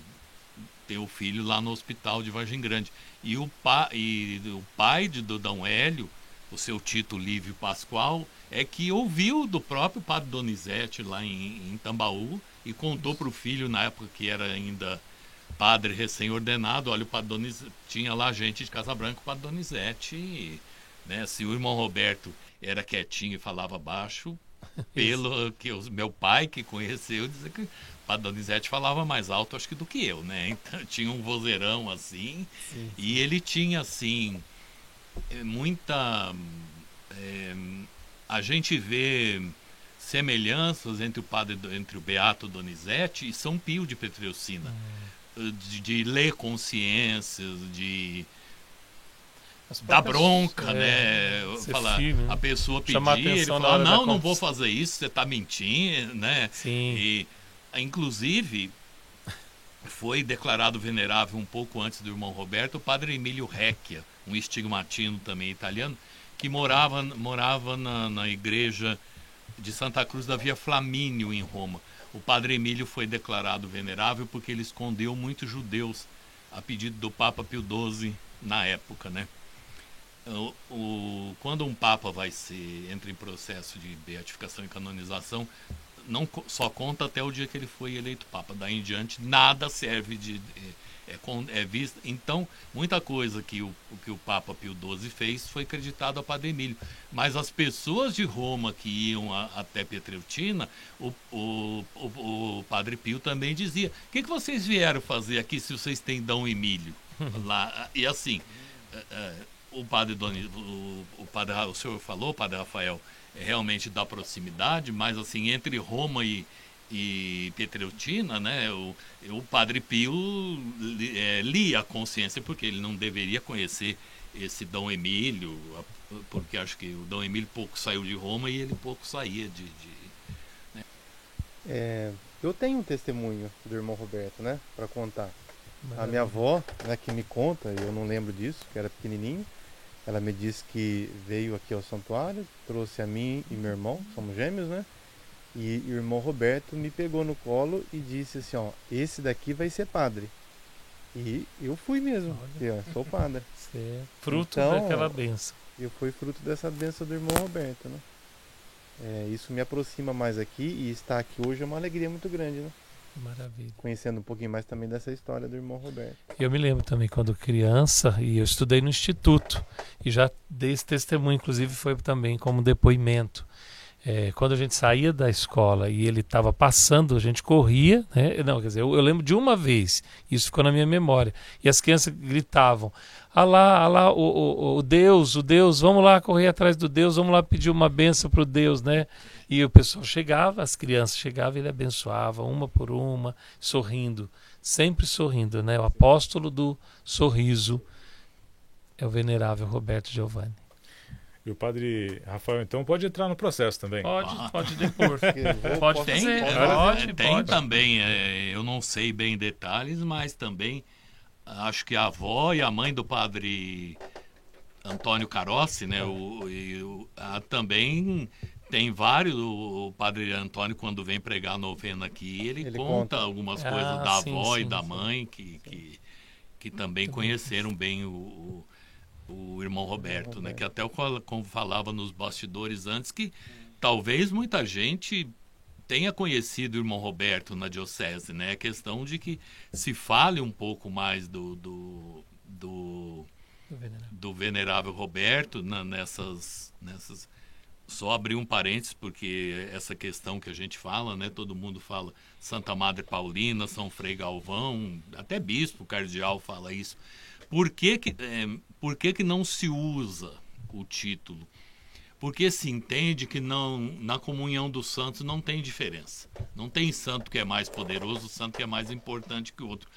ter o filho lá no hospital de Vargem Grande. E o, pa, e o pai de Dodão Hélio, o seu Tito Lívio Pascoal, é que ouviu do próprio Padre Donizete lá em, em Tambaú e contou para o filho, na época que era ainda padre recém-ordenado, olha, o Padre Donizete, tinha lá gente de Casa Branca, o Padre Donizete, né, se o irmão Roberto era quietinho e falava baixo, pelo que o meu pai que conheceu dizia que o Padre Donizete falava mais alto acho que do que eu, né? *laughs* Então tinha um vozeirão assim, sim, e ele tinha assim é, muita é, a gente vê semelhanças entre o padre entre o Beato Donizete e São Pio de Petreucina, hum. de, de, ler consciências, de dá bronca, é, né? Falar, a pessoa pedir, ele fala, não, não vou fazer isso, você está mentindo, né? Sim. E, inclusive, foi declarado venerável um pouco antes do irmão Roberto o padre Emílio Recchia, um estigmatino também italiano, que morava, morava na, na igreja de Santa Cruz da Via Flamínio, em Roma. O padre Emílio foi declarado venerável porque ele escondeu muitos judeus a pedido do Papa Pio XII na época, né? O, o, quando um papa vai ser entra em processo de beatificação e canonização, não só conta até o dia que ele foi eleito papa. Daí em diante nada serve de, de é, é vista. Então, muita coisa que o, que o Papa Pio XII fez foi acreditado a Padre Emílio. Mas as pessoas de Roma que iam a, até Pietreutina, o, o, o, o, Padre Pio também dizia: o que, que vocês vieram fazer aqui se vocês têm Dom Emílio? *laughs* lá, e assim, é, é, o Padre Doni, o, o, padre, o senhor falou, Padre Rafael, é realmente da proximidade, mas assim, entre Roma e e Pietreutina, né, o, o Padre Pio é, lia a consciência porque ele não deveria conhecer esse Dom Emílio, porque acho que o Dom Emílio pouco saiu de Roma e ele pouco saía de. de né? é, eu tenho um testemunho do irmão Roberto, né, para contar. Maravilha. A minha avó, né, que me conta, eu não lembro disso, que era pequenininho, ela me disse que veio aqui ao santuário, trouxe a mim e meu irmão, somos gêmeos, né? E o irmão Roberto me pegou no colo e disse assim, ó, esse daqui vai ser padre. E eu fui mesmo, eu sou padre. *laughs* Você é fruto então, daquela benção. Eu fui fruto dessa benção do irmão Roberto, né? É, isso me aproxima mais aqui e estar aqui hoje é uma alegria muito grande, né? Maravilha. Conhecendo um pouquinho mais também dessa história do irmão Roberto. Eu me lembro também quando criança e eu estudei no instituto e já dei esse testemunho, inclusive foi também como depoimento é, quando a gente saía da escola e ele estava passando, a gente corria, né? Não, quer dizer, eu, eu, lembro de uma vez, isso ficou na minha memória, e as crianças gritavam: Ah lá, ah lá, o, o, o Deus, o Deus, vamos lá correr atrás do Deus, vamos lá pedir uma benção para o Deus, né? E o pessoal chegava, as crianças chegavam e ele abençoava, uma por uma, sorrindo, sempre sorrindo, né? O apóstolo do sorriso é o venerável Roberto Giovanni. E o padre Rafael, então, pode entrar no processo também. Pode, ah. pode depor. *laughs* pode tem, fazer. Pode, tem pode. também, é, eu não sei bem detalhes, mas também acho que a avó e a mãe do padre Antônio Carossi, né, o, e, o a, também tem vários, o, padre Antônio, quando vem pregar a novena aqui, ele, ele conta, conta, algumas ah, coisas da sim, avó sim, e da sim. mãe que, que, que também conheceram bem o o irmão Roberto, Roberto. né? Que até como falava nos bastidores antes que talvez muita gente tenha conhecido o irmão Roberto na diocese, né? A questão de que se fale um pouco mais do do, do, venerável. do venerável Roberto na, nessas nessas só abrir um parênteses porque essa questão que a gente fala, né? Todo mundo fala Santa Madre Paulina, São Frei Galvão, até bispo cardeal fala isso. Por que que, é, por que que não se usa o título? Porque se entende que não na comunhão dos santos não tem diferença. Não tem santo que é mais poderoso, santo que é mais importante que o outro.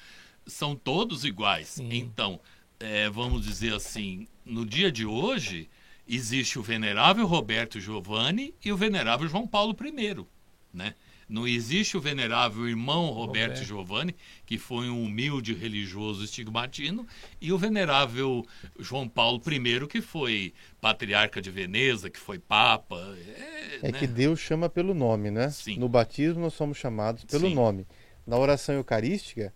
São todos iguais. Sim. Então, é, vamos dizer assim, no dia de hoje existe o venerável Roberto Giovanni e o venerável João Paulo I, né? Não existe o venerável irmão Roberto, Roberto. Giovanni, que foi um humilde religioso estigmatino, e o venerável João Paulo I, que foi patriarca de Veneza, que foi papa. É, é né? que Deus chama pelo nome, né? Sim. No batismo nós somos chamados pelo Sim. nome. Na oração eucarística,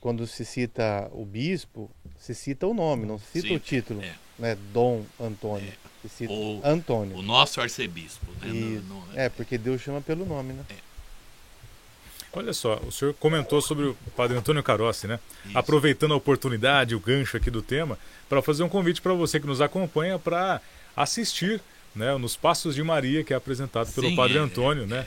quando se cita o bispo, se cita o nome, não se cita Sim. o título. É. Né? Dom Antônio. É. Se cita o, Antônio. O nosso arcebispo. Né? No, no, é, porque Deus chama pelo nome, né? É. Olha só, o senhor comentou sobre o padre Antônio Carossi, né? Isso. Aproveitando a oportunidade, o gancho aqui do tema, para fazer um convite para você que nos acompanha para assistir né, nos Passos de Maria, que é apresentado pelo sim, padre é, Antônio, né?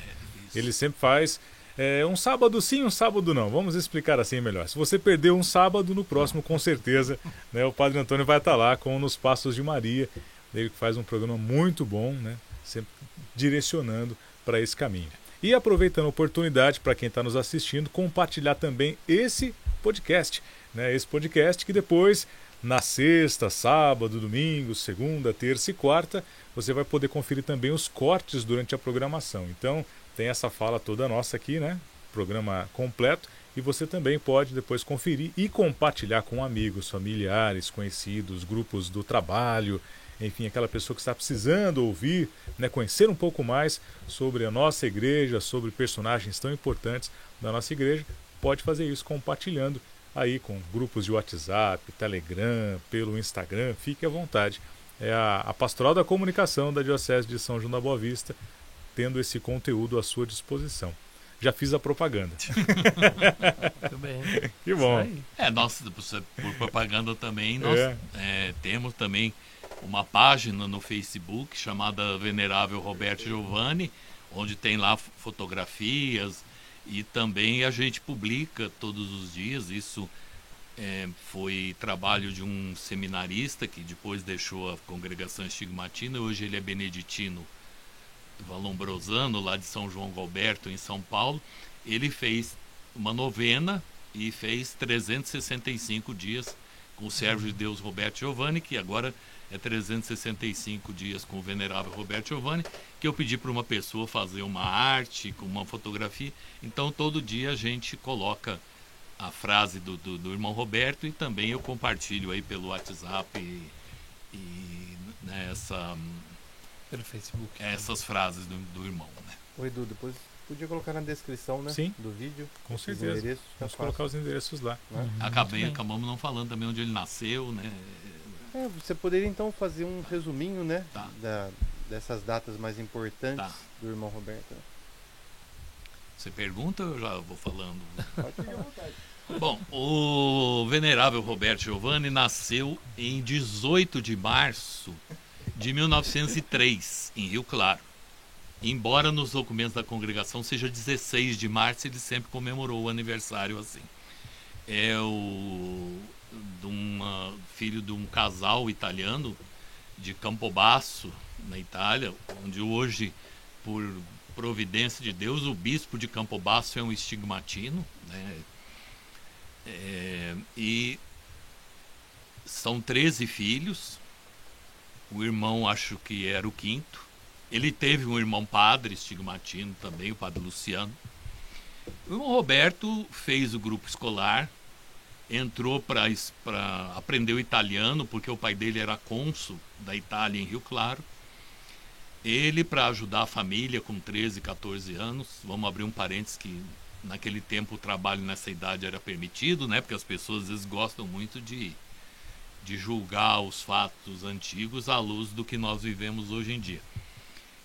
É, Ele sempre faz é, um sábado sim, um sábado não. Vamos explicar assim melhor. Se você perdeu um sábado, no próximo, com certeza, né, o Padre Antônio vai estar tá lá com Nos Passos de Maria. Ele faz um programa muito bom, né, sempre direcionando para esse caminho. E aproveitando a oportunidade para quem está nos assistindo, compartilhar também esse podcast. Né? Esse podcast que depois na sexta, sábado, domingo, segunda, terça e quarta, você vai poder conferir também os cortes durante a programação. Então, tem essa fala toda nossa aqui, né? Programa completo. E você também pode depois conferir e compartilhar com amigos, familiares, conhecidos, grupos do trabalho, enfim, aquela pessoa que está precisando ouvir, né, conhecer um pouco mais sobre a nossa igreja, sobre personagens tão importantes da nossa igreja, pode fazer isso compartilhando aí com grupos de WhatsApp, Telegram, pelo Instagram, fique à vontade. É a, a Pastoral da Comunicação da Diocese de São João da Boa Vista tendo esse conteúdo à sua disposição. Já fiz a propaganda. *laughs* Muito bem. Que bom. É, nós, por propaganda também, nós é. É, temos também uma página no Facebook chamada Venerável Roberto Giovanni, onde tem lá fotografias e também a gente publica todos os dias. Isso é, foi trabalho de um seminarista que depois deixou a congregação estigmatina. Hoje ele é beneditino valombrosano, lá de São João Galberto, em São Paulo. Ele fez uma novena e fez 365 dias com o servo de Deus Roberto Giovanni, que agora é 365 dias com o venerável Roberto Giovanni, que eu pedi para uma pessoa fazer uma arte com uma fotografia. Então todo dia a gente coloca a frase do, do, do irmão Roberto e também eu compartilho aí pelo WhatsApp e, e né, pelo Facebook essas frases do, do irmão. Né? Oi, Edu, depois podia colocar na descrição né, Sim, do vídeo. Com certeza. Vamos colocar os endereços lá. Né? Uhum. Acabei, acabamos não falando também onde ele nasceu, né? É, você poderia então fazer um resuminho, né? Tá. Da, dessas datas mais importantes tá. do irmão Roberto. Você pergunta ou eu já vou falando? *laughs* Bom, o venerável Roberto Giovanni nasceu em 18 de março de 1903, em Rio Claro. Embora nos documentos da congregação seja 16 de março, ele sempre comemorou o aniversário assim. É o de uma, filho de um casal italiano de Campobasso, na Itália, onde hoje, por providência de Deus, o bispo de Campobasso é um estigmatino. Né? É, e são 13 filhos. O irmão, acho que era o quinto. Ele teve um irmão padre estigmatino também, o padre Luciano. O irmão Roberto fez o grupo escolar, entrou para aprender o italiano, porque o pai dele era cônsul da Itália em Rio Claro. Ele, para ajudar a família com 13, 14 anos, vamos abrir um parênteses que naquele tempo o trabalho nessa idade era permitido, né? Porque as pessoas às vezes gostam muito de, de julgar os fatos antigos à luz do que nós vivemos hoje em dia.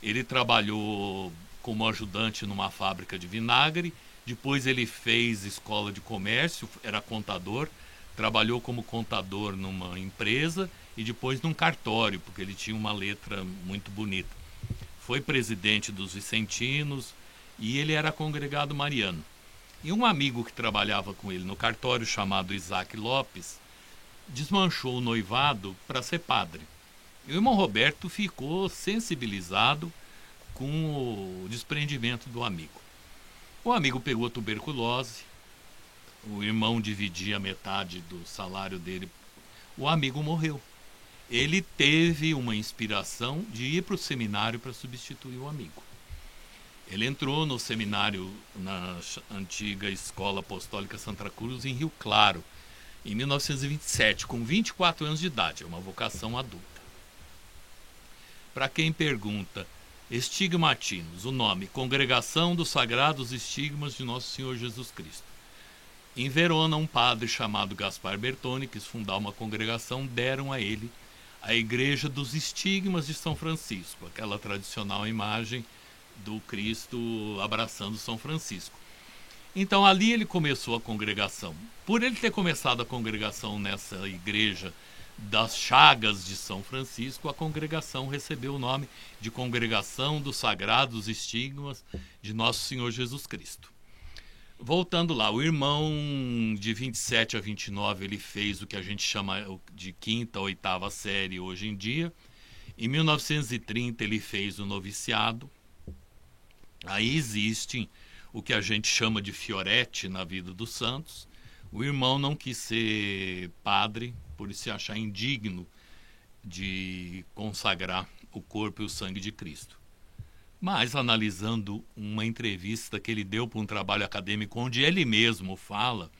Ele trabalhou como ajudante numa fábrica de vinagre depois ele fez escola de comércio, era contador, trabalhou como contador numa empresa e depois num cartório, porque ele tinha uma letra muito bonita. Foi presidente dos Vicentinos e ele era congregado mariano. E um amigo que trabalhava com ele no cartório, chamado Isaac Lopes, desmanchou o noivado para ser padre. E o irmão Roberto ficou sensibilizado com o desprendimento do amigo. O amigo pegou tuberculose, o irmão dividia metade do salário dele. O amigo morreu. Ele teve uma inspiração de ir para o seminário para substituir o amigo. Ele entrou no seminário na antiga Escola Apostólica Santa Cruz, em Rio Claro, em 1927, com 24 anos de idade, é uma vocação adulta. Para quem pergunta, Estigmatinos, o nome, Congregação dos Sagrados Estigmas de Nosso Senhor Jesus Cristo. Em Verona, um padre chamado Gaspar Bertone quis fundar uma congregação, deram a ele a Igreja dos Estigmas de São Francisco, aquela tradicional imagem do Cristo abraçando São Francisco. Então ali ele começou a congregação. Por ele ter começado a congregação nessa igreja das Chagas de São Francisco, a congregação recebeu o nome de Congregação dos Sagrados Estigmas de Nosso Senhor Jesus Cristo. Voltando lá, o irmão de 27 a 29, ele fez o que a gente chama de quinta, oitava série hoje em dia. Em 1930 ele fez o noviciado. Aí existe o que a gente chama de fiorete na vida dos santos. O irmão não quis ser padre por se achar indigno de consagrar o corpo e o sangue de Cristo. Mas analisando uma entrevista que ele deu para um trabalho acadêmico onde ele mesmo fala,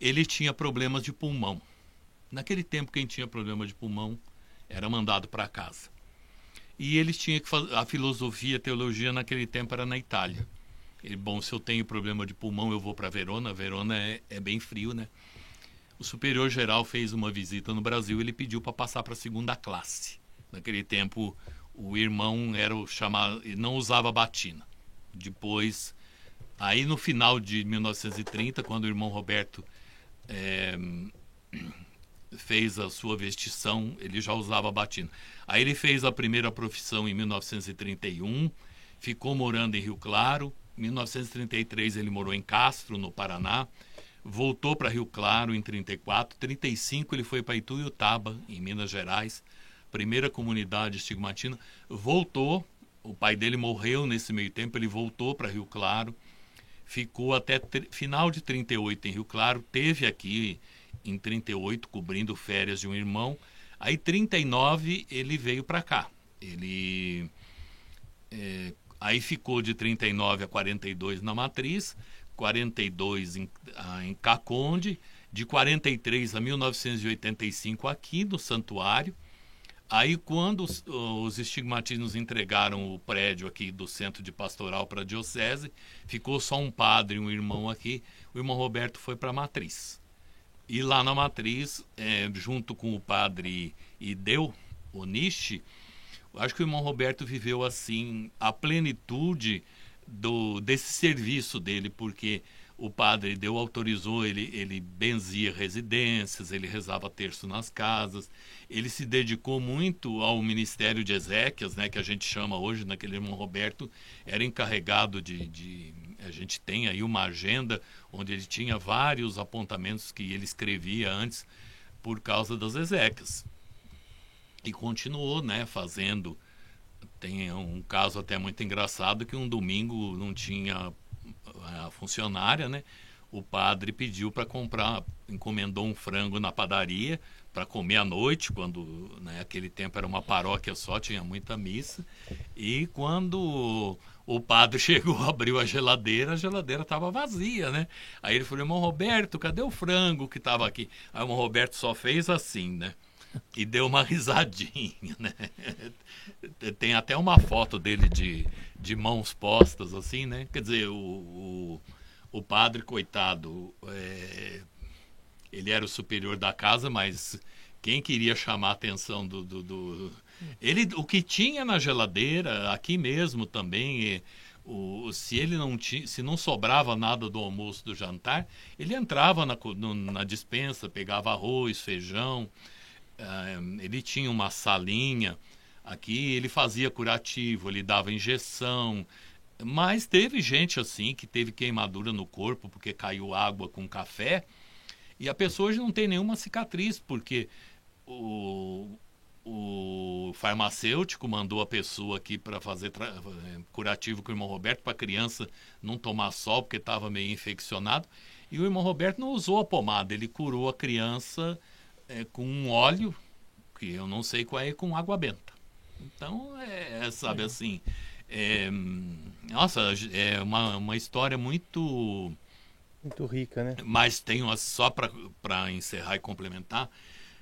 ele tinha problemas de pulmão. Naquele tempo quem tinha problema de pulmão era mandado para casa. E eles tinham que fazer a filosofia, a teologia naquele tempo era na Itália. Ele, bom, se eu tenho problema de pulmão, eu vou para Verona. Verona é, é bem frio, né? O superior geral fez uma visita no Brasil, ele pediu para passar para segunda classe. Naquele tempo, o irmão era o chamado, não usava batina. Depois, aí no final de 1930, quando o irmão Roberto é, fez a sua vestição, ele já usava batina. Aí ele fez a primeira profissão em 1931, ficou morando em Rio Claro. Em 1933 ele morou em Castro, no Paraná. Voltou para Rio Claro em 34. 35 ele foi para Ituiutaba, em Minas Gerais primeira comunidade estigmatina, voltou, o pai dele morreu nesse meio tempo, ele voltou para Rio Claro, ficou até final de 38 em Rio Claro, teve aqui em 38 cobrindo férias de um irmão. Aí 39 ele veio para cá. Ele é, aí ficou de 39 a 42 na matriz, 42 em, em Caconde, de 43 a 1985 aqui no santuário Aí, quando os, os estigmatinos entregaram o prédio aqui do centro de pastoral para a diocese, ficou só um padre e um irmão aqui. O irmão Roberto foi para a matriz. E lá na matriz, é, junto com o padre Ideu Onishi, acho que o irmão Roberto viveu assim a plenitude do, desse serviço dele, porque o padre deu autorizou, ele, ele benzia residências, ele rezava terço nas casas, ele se dedicou muito ao ministério de Ezequias, né, que a gente chama hoje, naquele irmão Roberto, era encarregado de, de, A gente tem aí uma agenda onde ele tinha vários apontamentos que ele escrevia antes por causa das Ezequias. E continuou né, fazendo. Tem um caso até muito engraçado que um domingo não tinha a funcionária, né? O padre pediu para comprar, encomendou um frango na padaria para comer à noite, quando naquele né, tempo era uma paróquia só, tinha muita missa. E quando o padre *laughs* chegou, abriu a geladeira, a geladeira estava vazia, né? Aí ele falou, irmão Roberto, cadê o frango que estava aqui? Aí o irmão Roberto só fez assim, né? *laughs* E deu uma risadinha, né? *laughs* Tem até uma foto dele de, de mãos postas, assim, né? Quer dizer, o, o, o padre, coitado, é, ele era o superior da casa, mas quem queria chamar a atenção do, do, do, ele o que tinha na geladeira aqui mesmo também o, se ele não tinha se não sobrava nada do almoço do jantar ele entrava na, no, na dispensa pegava arroz feijão ele tinha uma salinha Aqui ele fazia curativo, ele dava injeção, mas teve gente assim que teve queimadura no corpo porque caiu água com café e a pessoa hoje não tem nenhuma cicatriz porque o, o farmacêutico mandou a pessoa aqui para fazer eh, curativo com o irmão Roberto para a criança não tomar sol porque estava meio infeccionado. E o irmão Roberto não usou a pomada, ele curou a criança é, com um óleo que eu não sei qual é com água benta. Então, é, é sabe é. assim. É, nossa, é uma, uma história muito. Muito rica, né? Mas tem uma, só para encerrar e complementar,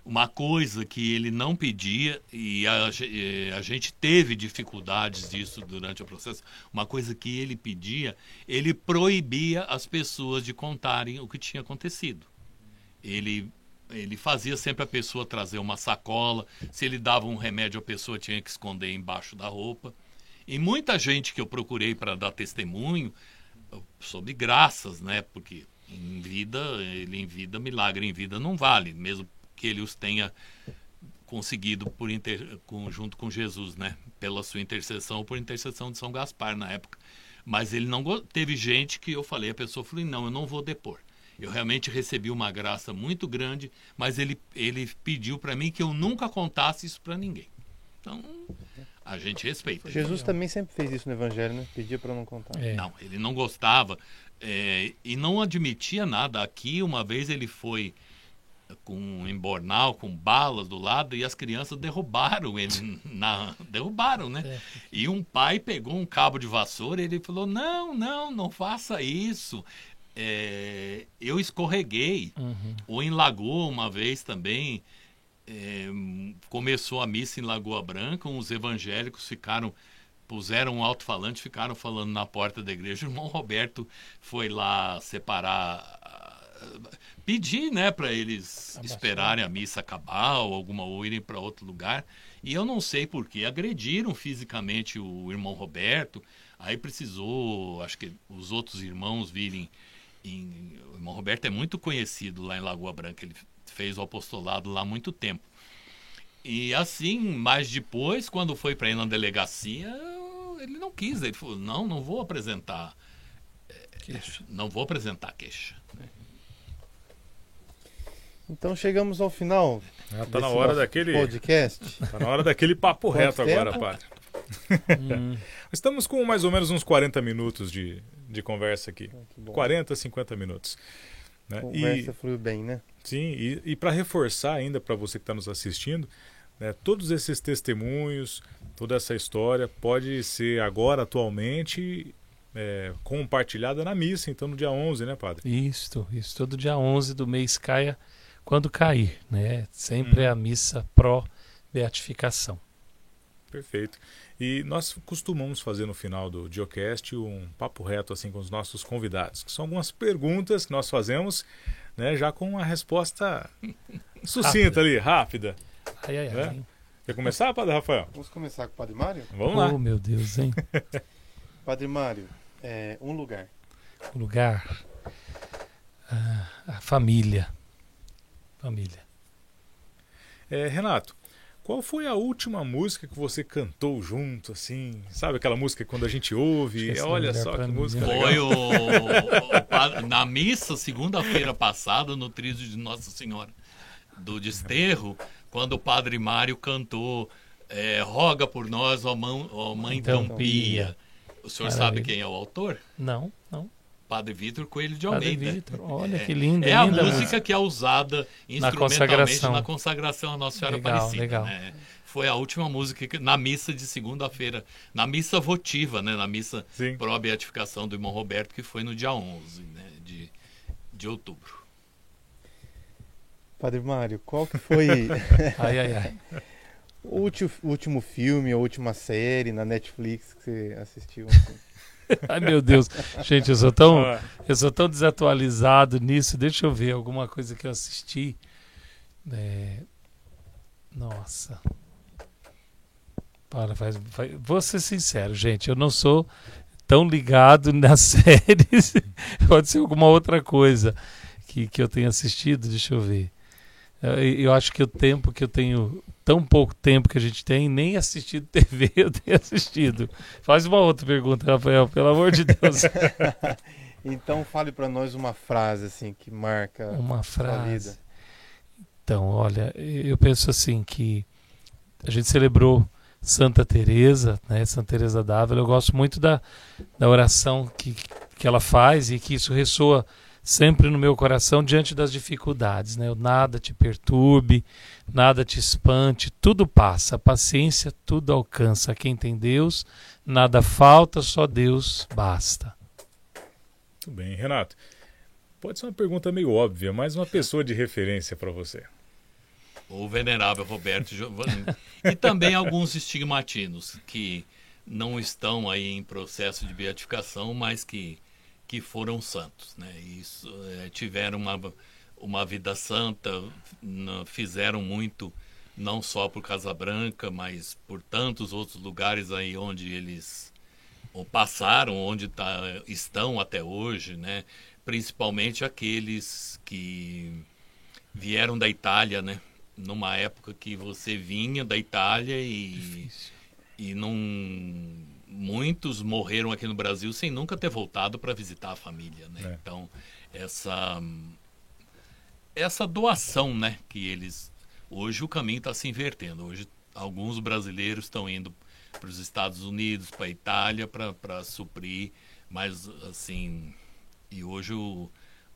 uma coisa que ele não pedia e a, a, gente teve dificuldades disso durante o processo. Uma coisa que ele pedia, ele proibia as pessoas de contarem o que tinha acontecido. Ele ele fazia sempre a pessoa trazer uma sacola. Se ele dava um remédio, a pessoa tinha que esconder embaixo da roupa. E muita gente que eu procurei para dar testemunho sobre graças, né? Porque em vida, ele em vida, milagre em vida não vale, mesmo que ele os tenha conseguido por inter, com, junto com Jesus, né? Pela sua intercessão por intercessão de São Gaspar na época. Mas ele não teve gente que eu falei, a pessoa falou: "Não, eu não vou depor". Eu realmente recebi uma graça muito grande, mas ele, ele pediu para mim que eu nunca contasse isso para ninguém. Então, a gente respeita. Jesus também sempre fez isso no Evangelho, né? Pedia para não contar. É. Não, ele não gostava. É, e não admitia nada. Aqui, uma vez, ele foi com um embornal, com balas do lado, e as crianças derrubaram ele. *laughs* Na, derrubaram, né? É. E um pai pegou um cabo de vassoura e ele falou: Não, não, não faça isso. É, eu escorreguei. Uhum. Ou em Lagoa, uma vez também, é, começou a missa em Lagoa Branca, os evangélicos ficaram puseram um alto-falante, ficaram falando na porta da igreja. O irmão Roberto foi lá separar pedir, né, para eles esperarem a missa acabar ou alguma ou irem para outro lugar. E eu não sei por que agrediram fisicamente o irmão Roberto. Aí precisou, acho que os outros irmãos virem. Em, o irmão Roberto é muito conhecido lá em Lagoa Branca. Ele fez o apostolado lá há muito tempo. E assim, mas depois, quando foi para ir na delegacia, ele não quis. Ele falou: não, não vou apresentar. Queixa. Não vou apresentar queixa. Então chegamos ao final. Já tá na hora daquele podcast. Tá na hora daquele papo reto agora, padre. Hum. *laughs* Estamos com mais ou menos uns 40 minutos de, de conversa aqui. Ah, 40, 50 minutos. Né? Conversa e, flui bem, né? Sim, e, e para reforçar ainda para você que está nos assistindo, né, todos esses testemunhos, toda essa história pode ser agora, atualmente, é, compartilhada na missa, então no dia 11, né, padre? Isso, isso. Todo dia 11 do mês caia quando cair, né? Sempre hum. é a missa pró-beatificação. Perfeito. E nós costumamos fazer no final do Diocast um papo reto assim com os nossos convidados, que são algumas perguntas que nós fazemos, né, já com uma resposta *laughs* sucinta ali, rápida. Ai, ai, né? ai. Quer começar, Padre Rafael? Vamos começar com o Padre Mário? Vamos lá. Oh, meu Deus, hein? *laughs* Padre Mário, é, um lugar. Um lugar. Ah, a família família. É, Renato, qual foi a última música que você cantou junto, assim? Sabe aquela música que quando a gente ouve, olha só que música Foi o, o, na missa, segunda-feira passada, no tríduo de Nossa Senhora do Desterro, quando o Padre Mário cantou é, Roga por nós, ó, mãe, ó mãe então, tão pia. O senhor Maravilha. sabe quem é o autor? Não. Padre Vitor Coelho de Almeida. Padre Vitor, olha é, que lindo. É a música que é usada instrumentalmente na consagração, na consagração à Nossa Senhora legal, Aparecida. Legal. Né? Foi a última música que, na missa de segunda-feira, na missa votiva, né? na missa pró beatificação do irmão Roberto, que foi no dia 11 né? de, de outubro. Padre Mário, qual que foi *laughs* ai, ai, ai. o último, último filme, a última série na Netflix que você assistiu? *laughs* Ai meu Deus, gente, eu sou tão, eu sou tão desatualizado nisso. Deixa eu ver alguma coisa que eu assisti. É... Nossa. Para, faz, faz, vou ser sincero, gente, eu não sou tão ligado *laughs* nas séries. Pode ser alguma outra coisa que, que eu tenha assistido. Deixa eu ver. Eu, eu acho que o tempo que eu tenho tão pouco tempo que a gente tem, nem assistido *laughs* TV eu tenho assistido. Faz uma outra pergunta, Rafael, pelo amor de Deus. *laughs* então fale para nós uma frase assim que marca uma frase. Então, olha, eu penso assim que a gente celebrou Santa Teresa, né, Santa Teresa d'Ávila. Eu gosto muito da, da oração que, que ela faz e que isso ressoa sempre no meu coração diante das dificuldades. Né? Nada te perturbe, nada te espante, tudo passa. A paciência tudo alcança. Quem tem Deus, nada falta, só Deus basta. Muito bem, Renato. Pode ser uma pergunta meio óbvia, mas uma pessoa de referência para você. O venerável Roberto Giovanni. e também alguns estigmatinos que não estão aí em processo de beatificação, mas que que foram santos, né? Isso, é, tiveram uma, uma vida santa, fizeram muito não só por Casa Branca, mas por tantos outros lugares aí onde eles passaram, onde tá, estão até hoje, né? Principalmente aqueles que vieram da Itália, né? Numa época que você vinha da Itália e, e não muitos morreram aqui no Brasil sem nunca ter voltado para visitar a família, né? É. Então, essa essa doação, né, que eles hoje o caminho está se invertendo. Hoje alguns brasileiros estão indo para os Estados Unidos, para a Itália para suprir, mas assim E hoje o,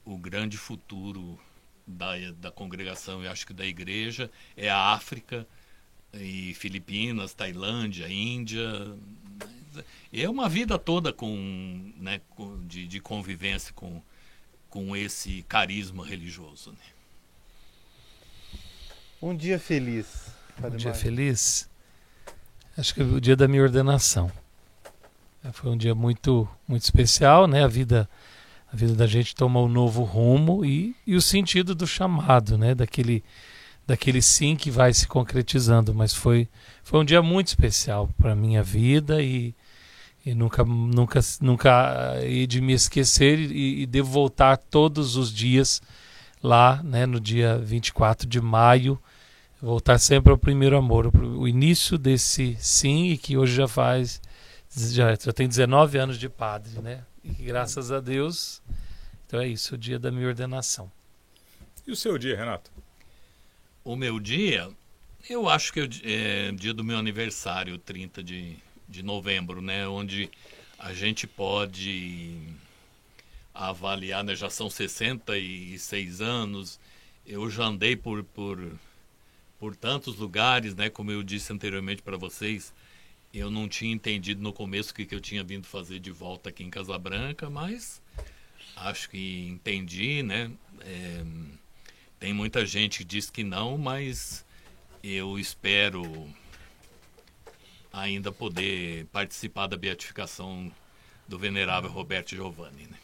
o grande futuro da, da congregação e acho que da igreja é a África e Filipinas, Tailândia, Índia. É uma vida toda com, né, de, de convivência com, com esse carisma religioso. Né? Um dia feliz. Um dia feliz. Acho que é o dia da minha ordenação. Foi um dia muito, muito especial, né? A vida a vida da gente toma um novo rumo e, e o sentido do chamado, né? Daquele, daquele sim que vai se concretizando. Mas foi, foi um dia muito especial para a minha vida e, e nunca, nunca, nunca hei de me esquecer e, e devo voltar todos os dias lá, né? No dia 24 de maio, voltar sempre ao primeiro amor, o início desse sim e que hoje já faz já, já tem 19 anos de padre, né? E graças a Deus, então é isso, o dia da minha ordenação. E o seu dia, Renato? O meu dia, eu acho que é dia do meu aniversário, 30 de, de novembro, né? Onde a gente pode avaliar, né? Já são 66 anos, eu já andei por, por, por tantos lugares, né? Como eu disse anteriormente para vocês, eu não tinha entendido no começo o que, que eu tinha vindo fazer de volta aqui em Casabranca, mas acho que entendi, né? É, tem muita gente que diz que não, mas eu espero ainda poder participar da beatificação do venerável Roberto Giovanni, né?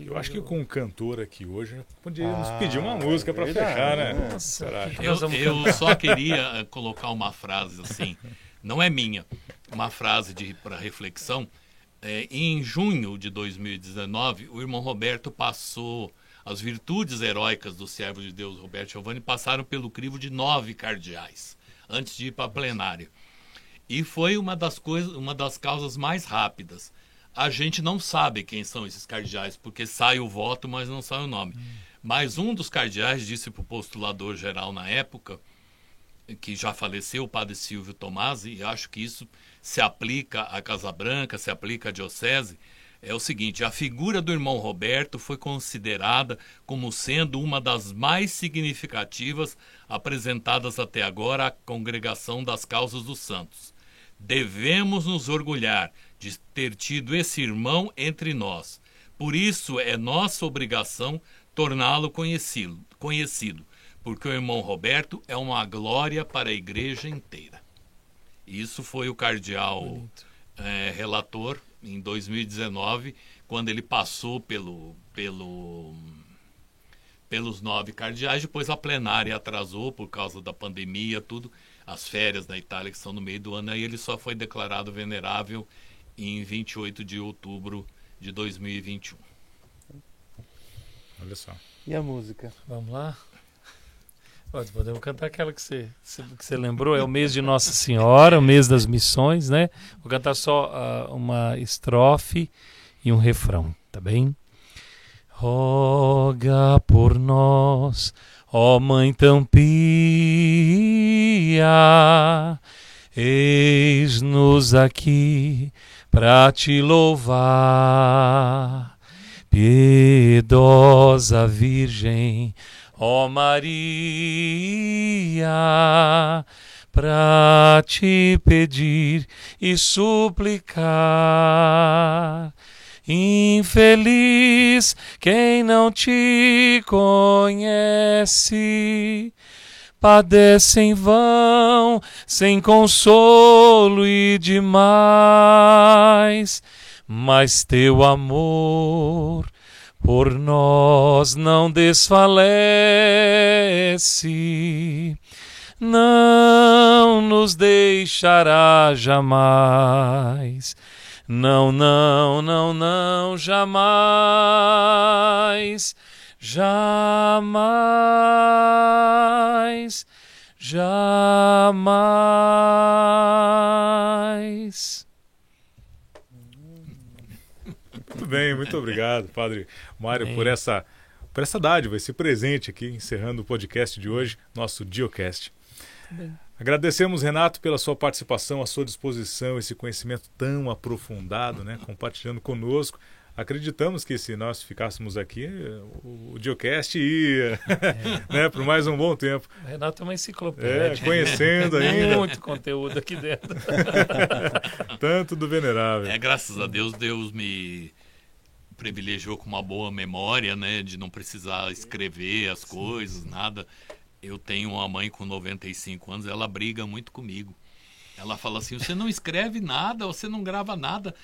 Eu acho que com o cantor aqui hoje podíamos ah, pedir uma música para fechar, né? Nossa, eu, eu só queria eh, colocar uma frase assim, não é minha, uma frase para reflexão. É, em junho de 2019, o irmão Roberto passou as virtudes heróicas do servo de Deus Roberto Giovanni passaram pelo crivo de nove cardeais antes de ir para plenário. E foi uma das coisas, uma das causas mais rápidas a gente não sabe quem são esses cardeais, porque sai o voto, mas não sai o nome. Hum. Mas um dos cardeais disse para o postulador geral na época, que já faleceu, o padre Silvio Tomasi, e acho que isso se aplica à Casa Branca, se aplica à Diocese, é o seguinte: a figura do irmão Roberto foi considerada como sendo uma das mais significativas apresentadas até agora à congregação das causas dos santos. Devemos nos orgulhar de ter tido esse irmão entre nós. Por isso é nossa obrigação torná-lo conhecido, conhecido, porque o irmão Roberto é uma glória para a igreja inteira. Isso foi o cardeal é, relator em 2019, quando ele passou pelo, pelo, pelos nove cardeais. Depois a plenária atrasou por causa da pandemia, tudo, as férias na Itália que são no meio do ano. Aí ele só foi declarado venerável em 28 de outubro de 2021. Olha só. E a música? Vamos lá? Pode, podemos cantar aquela que você, que você lembrou. É o mês de Nossa Senhora, o mês das missões, né? Vou cantar só uh, uma estrofe e um refrão, tá bem? Roga por nós, ó Mãe tão pia, eis-nos aqui para te louvar, piedosa Virgem, ó Maria, para te pedir e suplicar. Infeliz quem não te conhece padece em vão, sem consolo e demais. Mas teu amor por nós não desfalece, não nos deixará jamais. Não, não, não, não, jamais jamais, jamais. Muito bem, muito obrigado, Padre Mário, por essa, por essa dádiva, esse presente aqui, encerrando o podcast de hoje, nosso Diocast. Bem. Agradecemos, Renato, pela sua participação, a sua disposição, esse conhecimento tão aprofundado, né, compartilhando conosco acreditamos que se nós ficássemos aqui, o, Diocast ia *laughs* é. *laughs* né, por mais um bom tempo. O Renato é uma enciclopédia. É, conhecendo ainda. Muito conteúdo aqui dentro. *laughs* Tanto do Venerável. É, graças a Deus, Deus me privilegiou com uma boa memória, né, de não precisar escrever as coisas, nada. Eu tenho uma mãe com 95 anos, ela briga muito comigo. Ela fala assim: você não escreve nada, você não grava nada,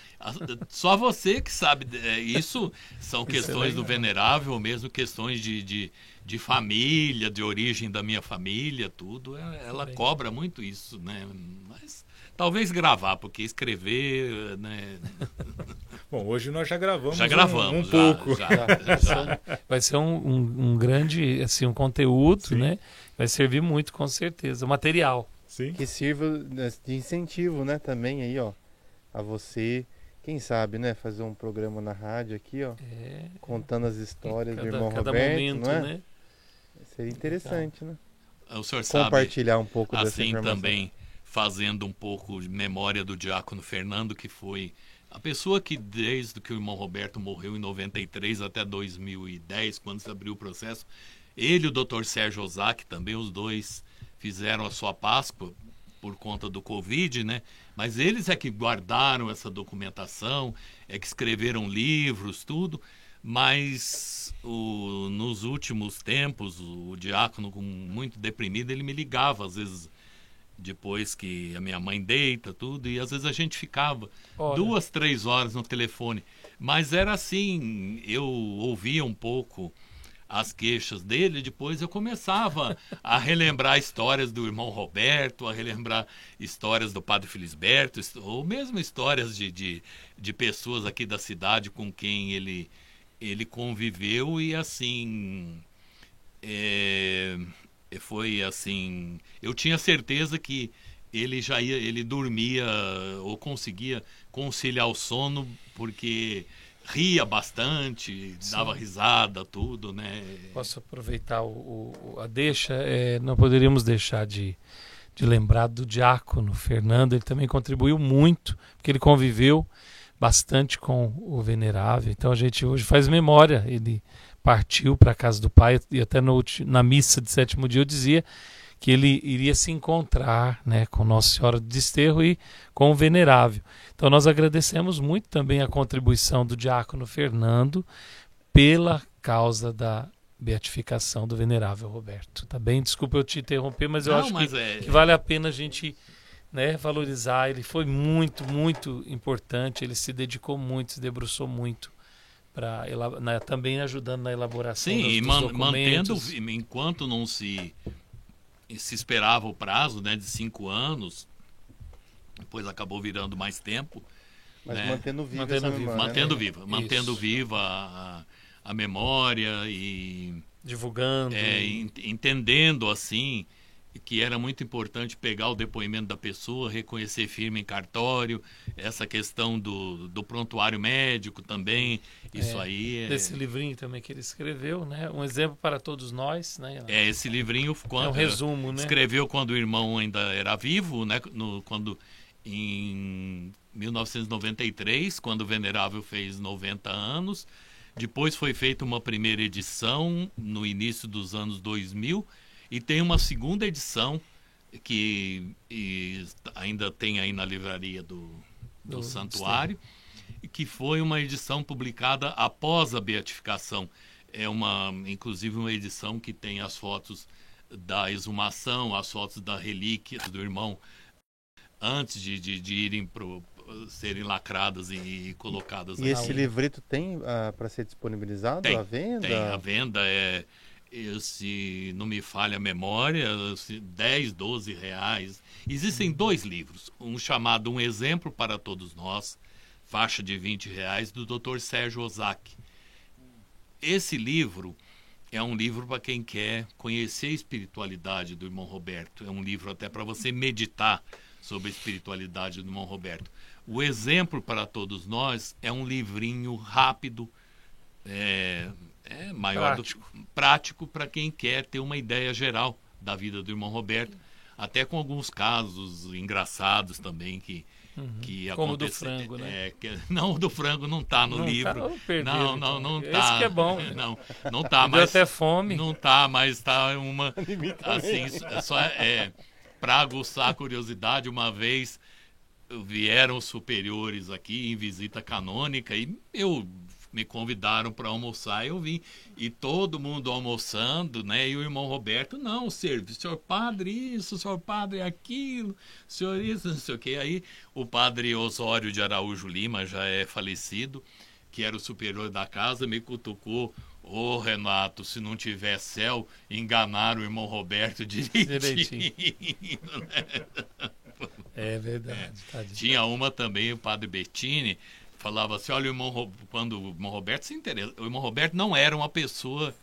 só você que sabe. É, isso são questões do venerável, mesmo questões de, de, de, família, de origem da minha família, tudo. É, ela cobra muito isso, né? Mas talvez gravar, porque escrever, né? *laughs* Bom, hoje nós já gravamos. Já gravamos, um, um pouco. Já, *laughs* já, já. Vai ser um, um, um, grande, assim, um conteúdo, Sim. né? Vai servir muito, com certeza. Material. Sim. Que sirva né, de incentivo, né? Também aí, ó, a você, quem sabe, né? Fazer um programa na rádio aqui, ó, é. contando as histórias cada, do irmão cada Roberto, momento, não é? Né? Seria interessante, né? O senhor Compartilhar sabe, um pouco assim dessa informação. também fazendo um pouco de memória do diácono Fernando, que foi a pessoa que desde que o irmão Roberto morreu em 93 até 2010, quando se abriu o processo, ele e o doutor Sérgio Ozaki também, os dois fizeram a sua Páscoa por conta do Covid, né? Mas eles é que guardaram essa documentação, é que escreveram livros, tudo. Mas o, nos últimos tempos, o, diácono, muito deprimido, ele me ligava, às vezes, depois que a minha mãe deita, tudo, e às vezes a gente ficava Olha. duas, três horas no telefone. Mas era assim, eu ouvia um pouco as queixas dele, depois eu começava a relembrar histórias do irmão Roberto, a relembrar histórias do padre Felisberto, ou mesmo histórias de, de, de pessoas aqui da cidade com quem ele, ele conviveu e assim. É, foi assim. Eu tinha certeza que ele já ia, ele dormia ou conseguia conciliar o sono porque ria bastante, Sim. dava risada, tudo, né? Posso aproveitar o, o a deixa? É, não poderíamos deixar de, de lembrar do diácono Fernando, ele também contribuiu muito, porque ele conviveu bastante com o venerável. Então a gente hoje faz memória, ele partiu para a casa do pai e até no, na missa de sétimo dia eu dizia que ele iria se encontrar né, com Nossa Senhora do Desterro e com o Venerável. Então nós agradecemos muito também a contribuição do diácono Fernando pela causa da beatificação do Venerável Roberto. Tá bem? Desculpa eu te interromper, mas eu Não, acho mas que, é... que, vale a pena a gente né, valorizar. Ele foi muito, muito importante, ele se dedicou muito, se debruçou muito para também ajudando na elaboração Sim, dos, e dos man, mantendo enquanto não se se esperava o prazo né, de cinco anos, depois acabou virando mais tempo. Mas né? mantendo viva mantendo essa viva, memória. Mantendo né? viva, mantendo viva a, a memória e divulgando, é, entendendo assim que era muito importante pegar o depoimento da pessoa, reconhecer firme em cartório, essa questão do, do prontuário médico também, isso é, aí é... Desse livrinho também que ele escreveu, né? Um exemplo para todos nós, né? É, esse livrinho... Quando, é um resumo, né? Escreveu quando o irmão ainda era vivo, né? No, quando em 1993, quando o Venerável fez 90 anos, depois foi feita uma primeira edição no início dos anos 2000 e tem uma segunda edição que ainda tem aí na livraria do, do, do Santuário, sim. que foi uma edição publicada após a beatificação. É uma, inclusive, uma edição que tem as fotos da exumação, as fotos da relíquia do irmão antes de, de, de irem pro, serem lacradas e, e colocadas. E esse livrito tem uh, ah, para ser disponibilizado tem, à venda? Tem a venda é se não me falha a memória, 10, 12 reais. Existem uhum. dois livros, um chamado Um Exemplo para Todos Nós, faixa de 20 reais, do Dr. Sérgio Ozaki. Esse livro é um livro para quem quer conhecer a espiritualidade do irmão Roberto. É um livro até para você meditar sobre a espiritualidade do irmão Roberto. O Exemplo para Todos Nós é um livrinho rápido, é, é maior prático. prático para quem quer ter uma ideia geral da vida do irmão Roberto. até com alguns casos engraçados também que, Uhum. que Como do frango, né? é, que- *laughs* não, o do frango não tá no Não tá? livro. Oh, perdeu, não, então. não, não Esse tá. que é bom. *laughs* Não, não tá, Deu mas até fome. não tá, mas tá uma *laughs* assim, só é para aguçar a curiosidade, uma vez vieram os superiores aqui em visita canônica e eu me convidaram para almoçar, eu vim e todo mundo almoçando, né? E o irmão Roberto, não, serve, senhor padre isso, senhor padre aquilo, senhor isso, não sei o que. Aí o padre Osório de Araújo Lima já é falecido, que era o superior da casa, me cutucou. Ô Renato, se não tiver céu, enganaram o irmão Roberto *laughs* direitinho. Direitinho. *laughs* É verdade. tadinho. Tinha uma também, o padre Bettini, falava assim: olha, o irmão, quando o irmão Roberto se interessa, o irmão Roberto não era uma pessoa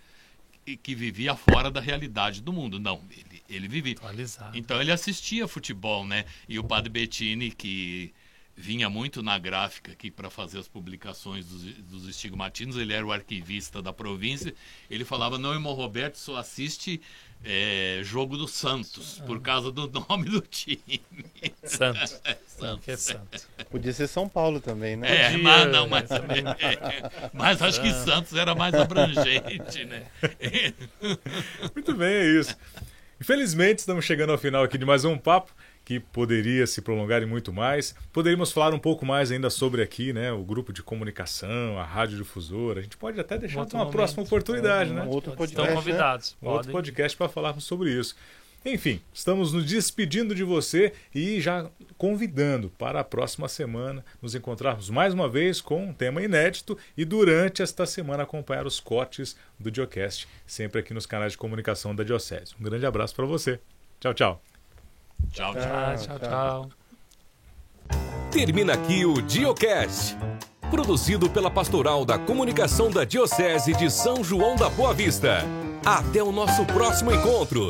que, que vivia fora da realidade do mundo, não. Ele, ele vivia. Atualizado. Então ele assistia futebol, né? E o padre Bettini, que vinha muito na gráfica aqui para fazer as publicações dos, dos estigmatinos, ele era o arquivista da província, ele falava, não, irmão Roberto só assiste é, jogo do Santos, por causa do *laughs* nome do time. Santo. *laughs* Santos. Que é santo. Podia ser São Paulo também, né? É, Podia, mas não, mas, também. é, mas acho que Santos era mais abrangente, né? *laughs* Muito bem, é isso. Infelizmente, estamos chegando ao final aqui de mais um papo que poderia se prolongar em muito mais. Poderíamos falar um pouco mais ainda sobre aqui, né, o grupo de comunicação, a radiodifusora. A gente pode até deixar Outro para uma momento. próxima oportunidade, né? Um outro Estão podcast, né? convidados. Um outro podcast para falarmos sobre isso. Enfim, estamos nos despedindo de você e já convidando para a próxima semana nos encontrarmos mais uma vez com um tema inédito e durante esta semana acompanhar os cortes do Diocast, sempre aqui nos canais de comunicação da Diocese. Um grande abraço para você. Tchau, tchau. Tchau, tchau. Ah, tchau, tchau. Termina aqui o Diocast. Produzido pela Pastoral da Comunicação da Diocese de São João da Boa Vista. Até o nosso próximo encontro.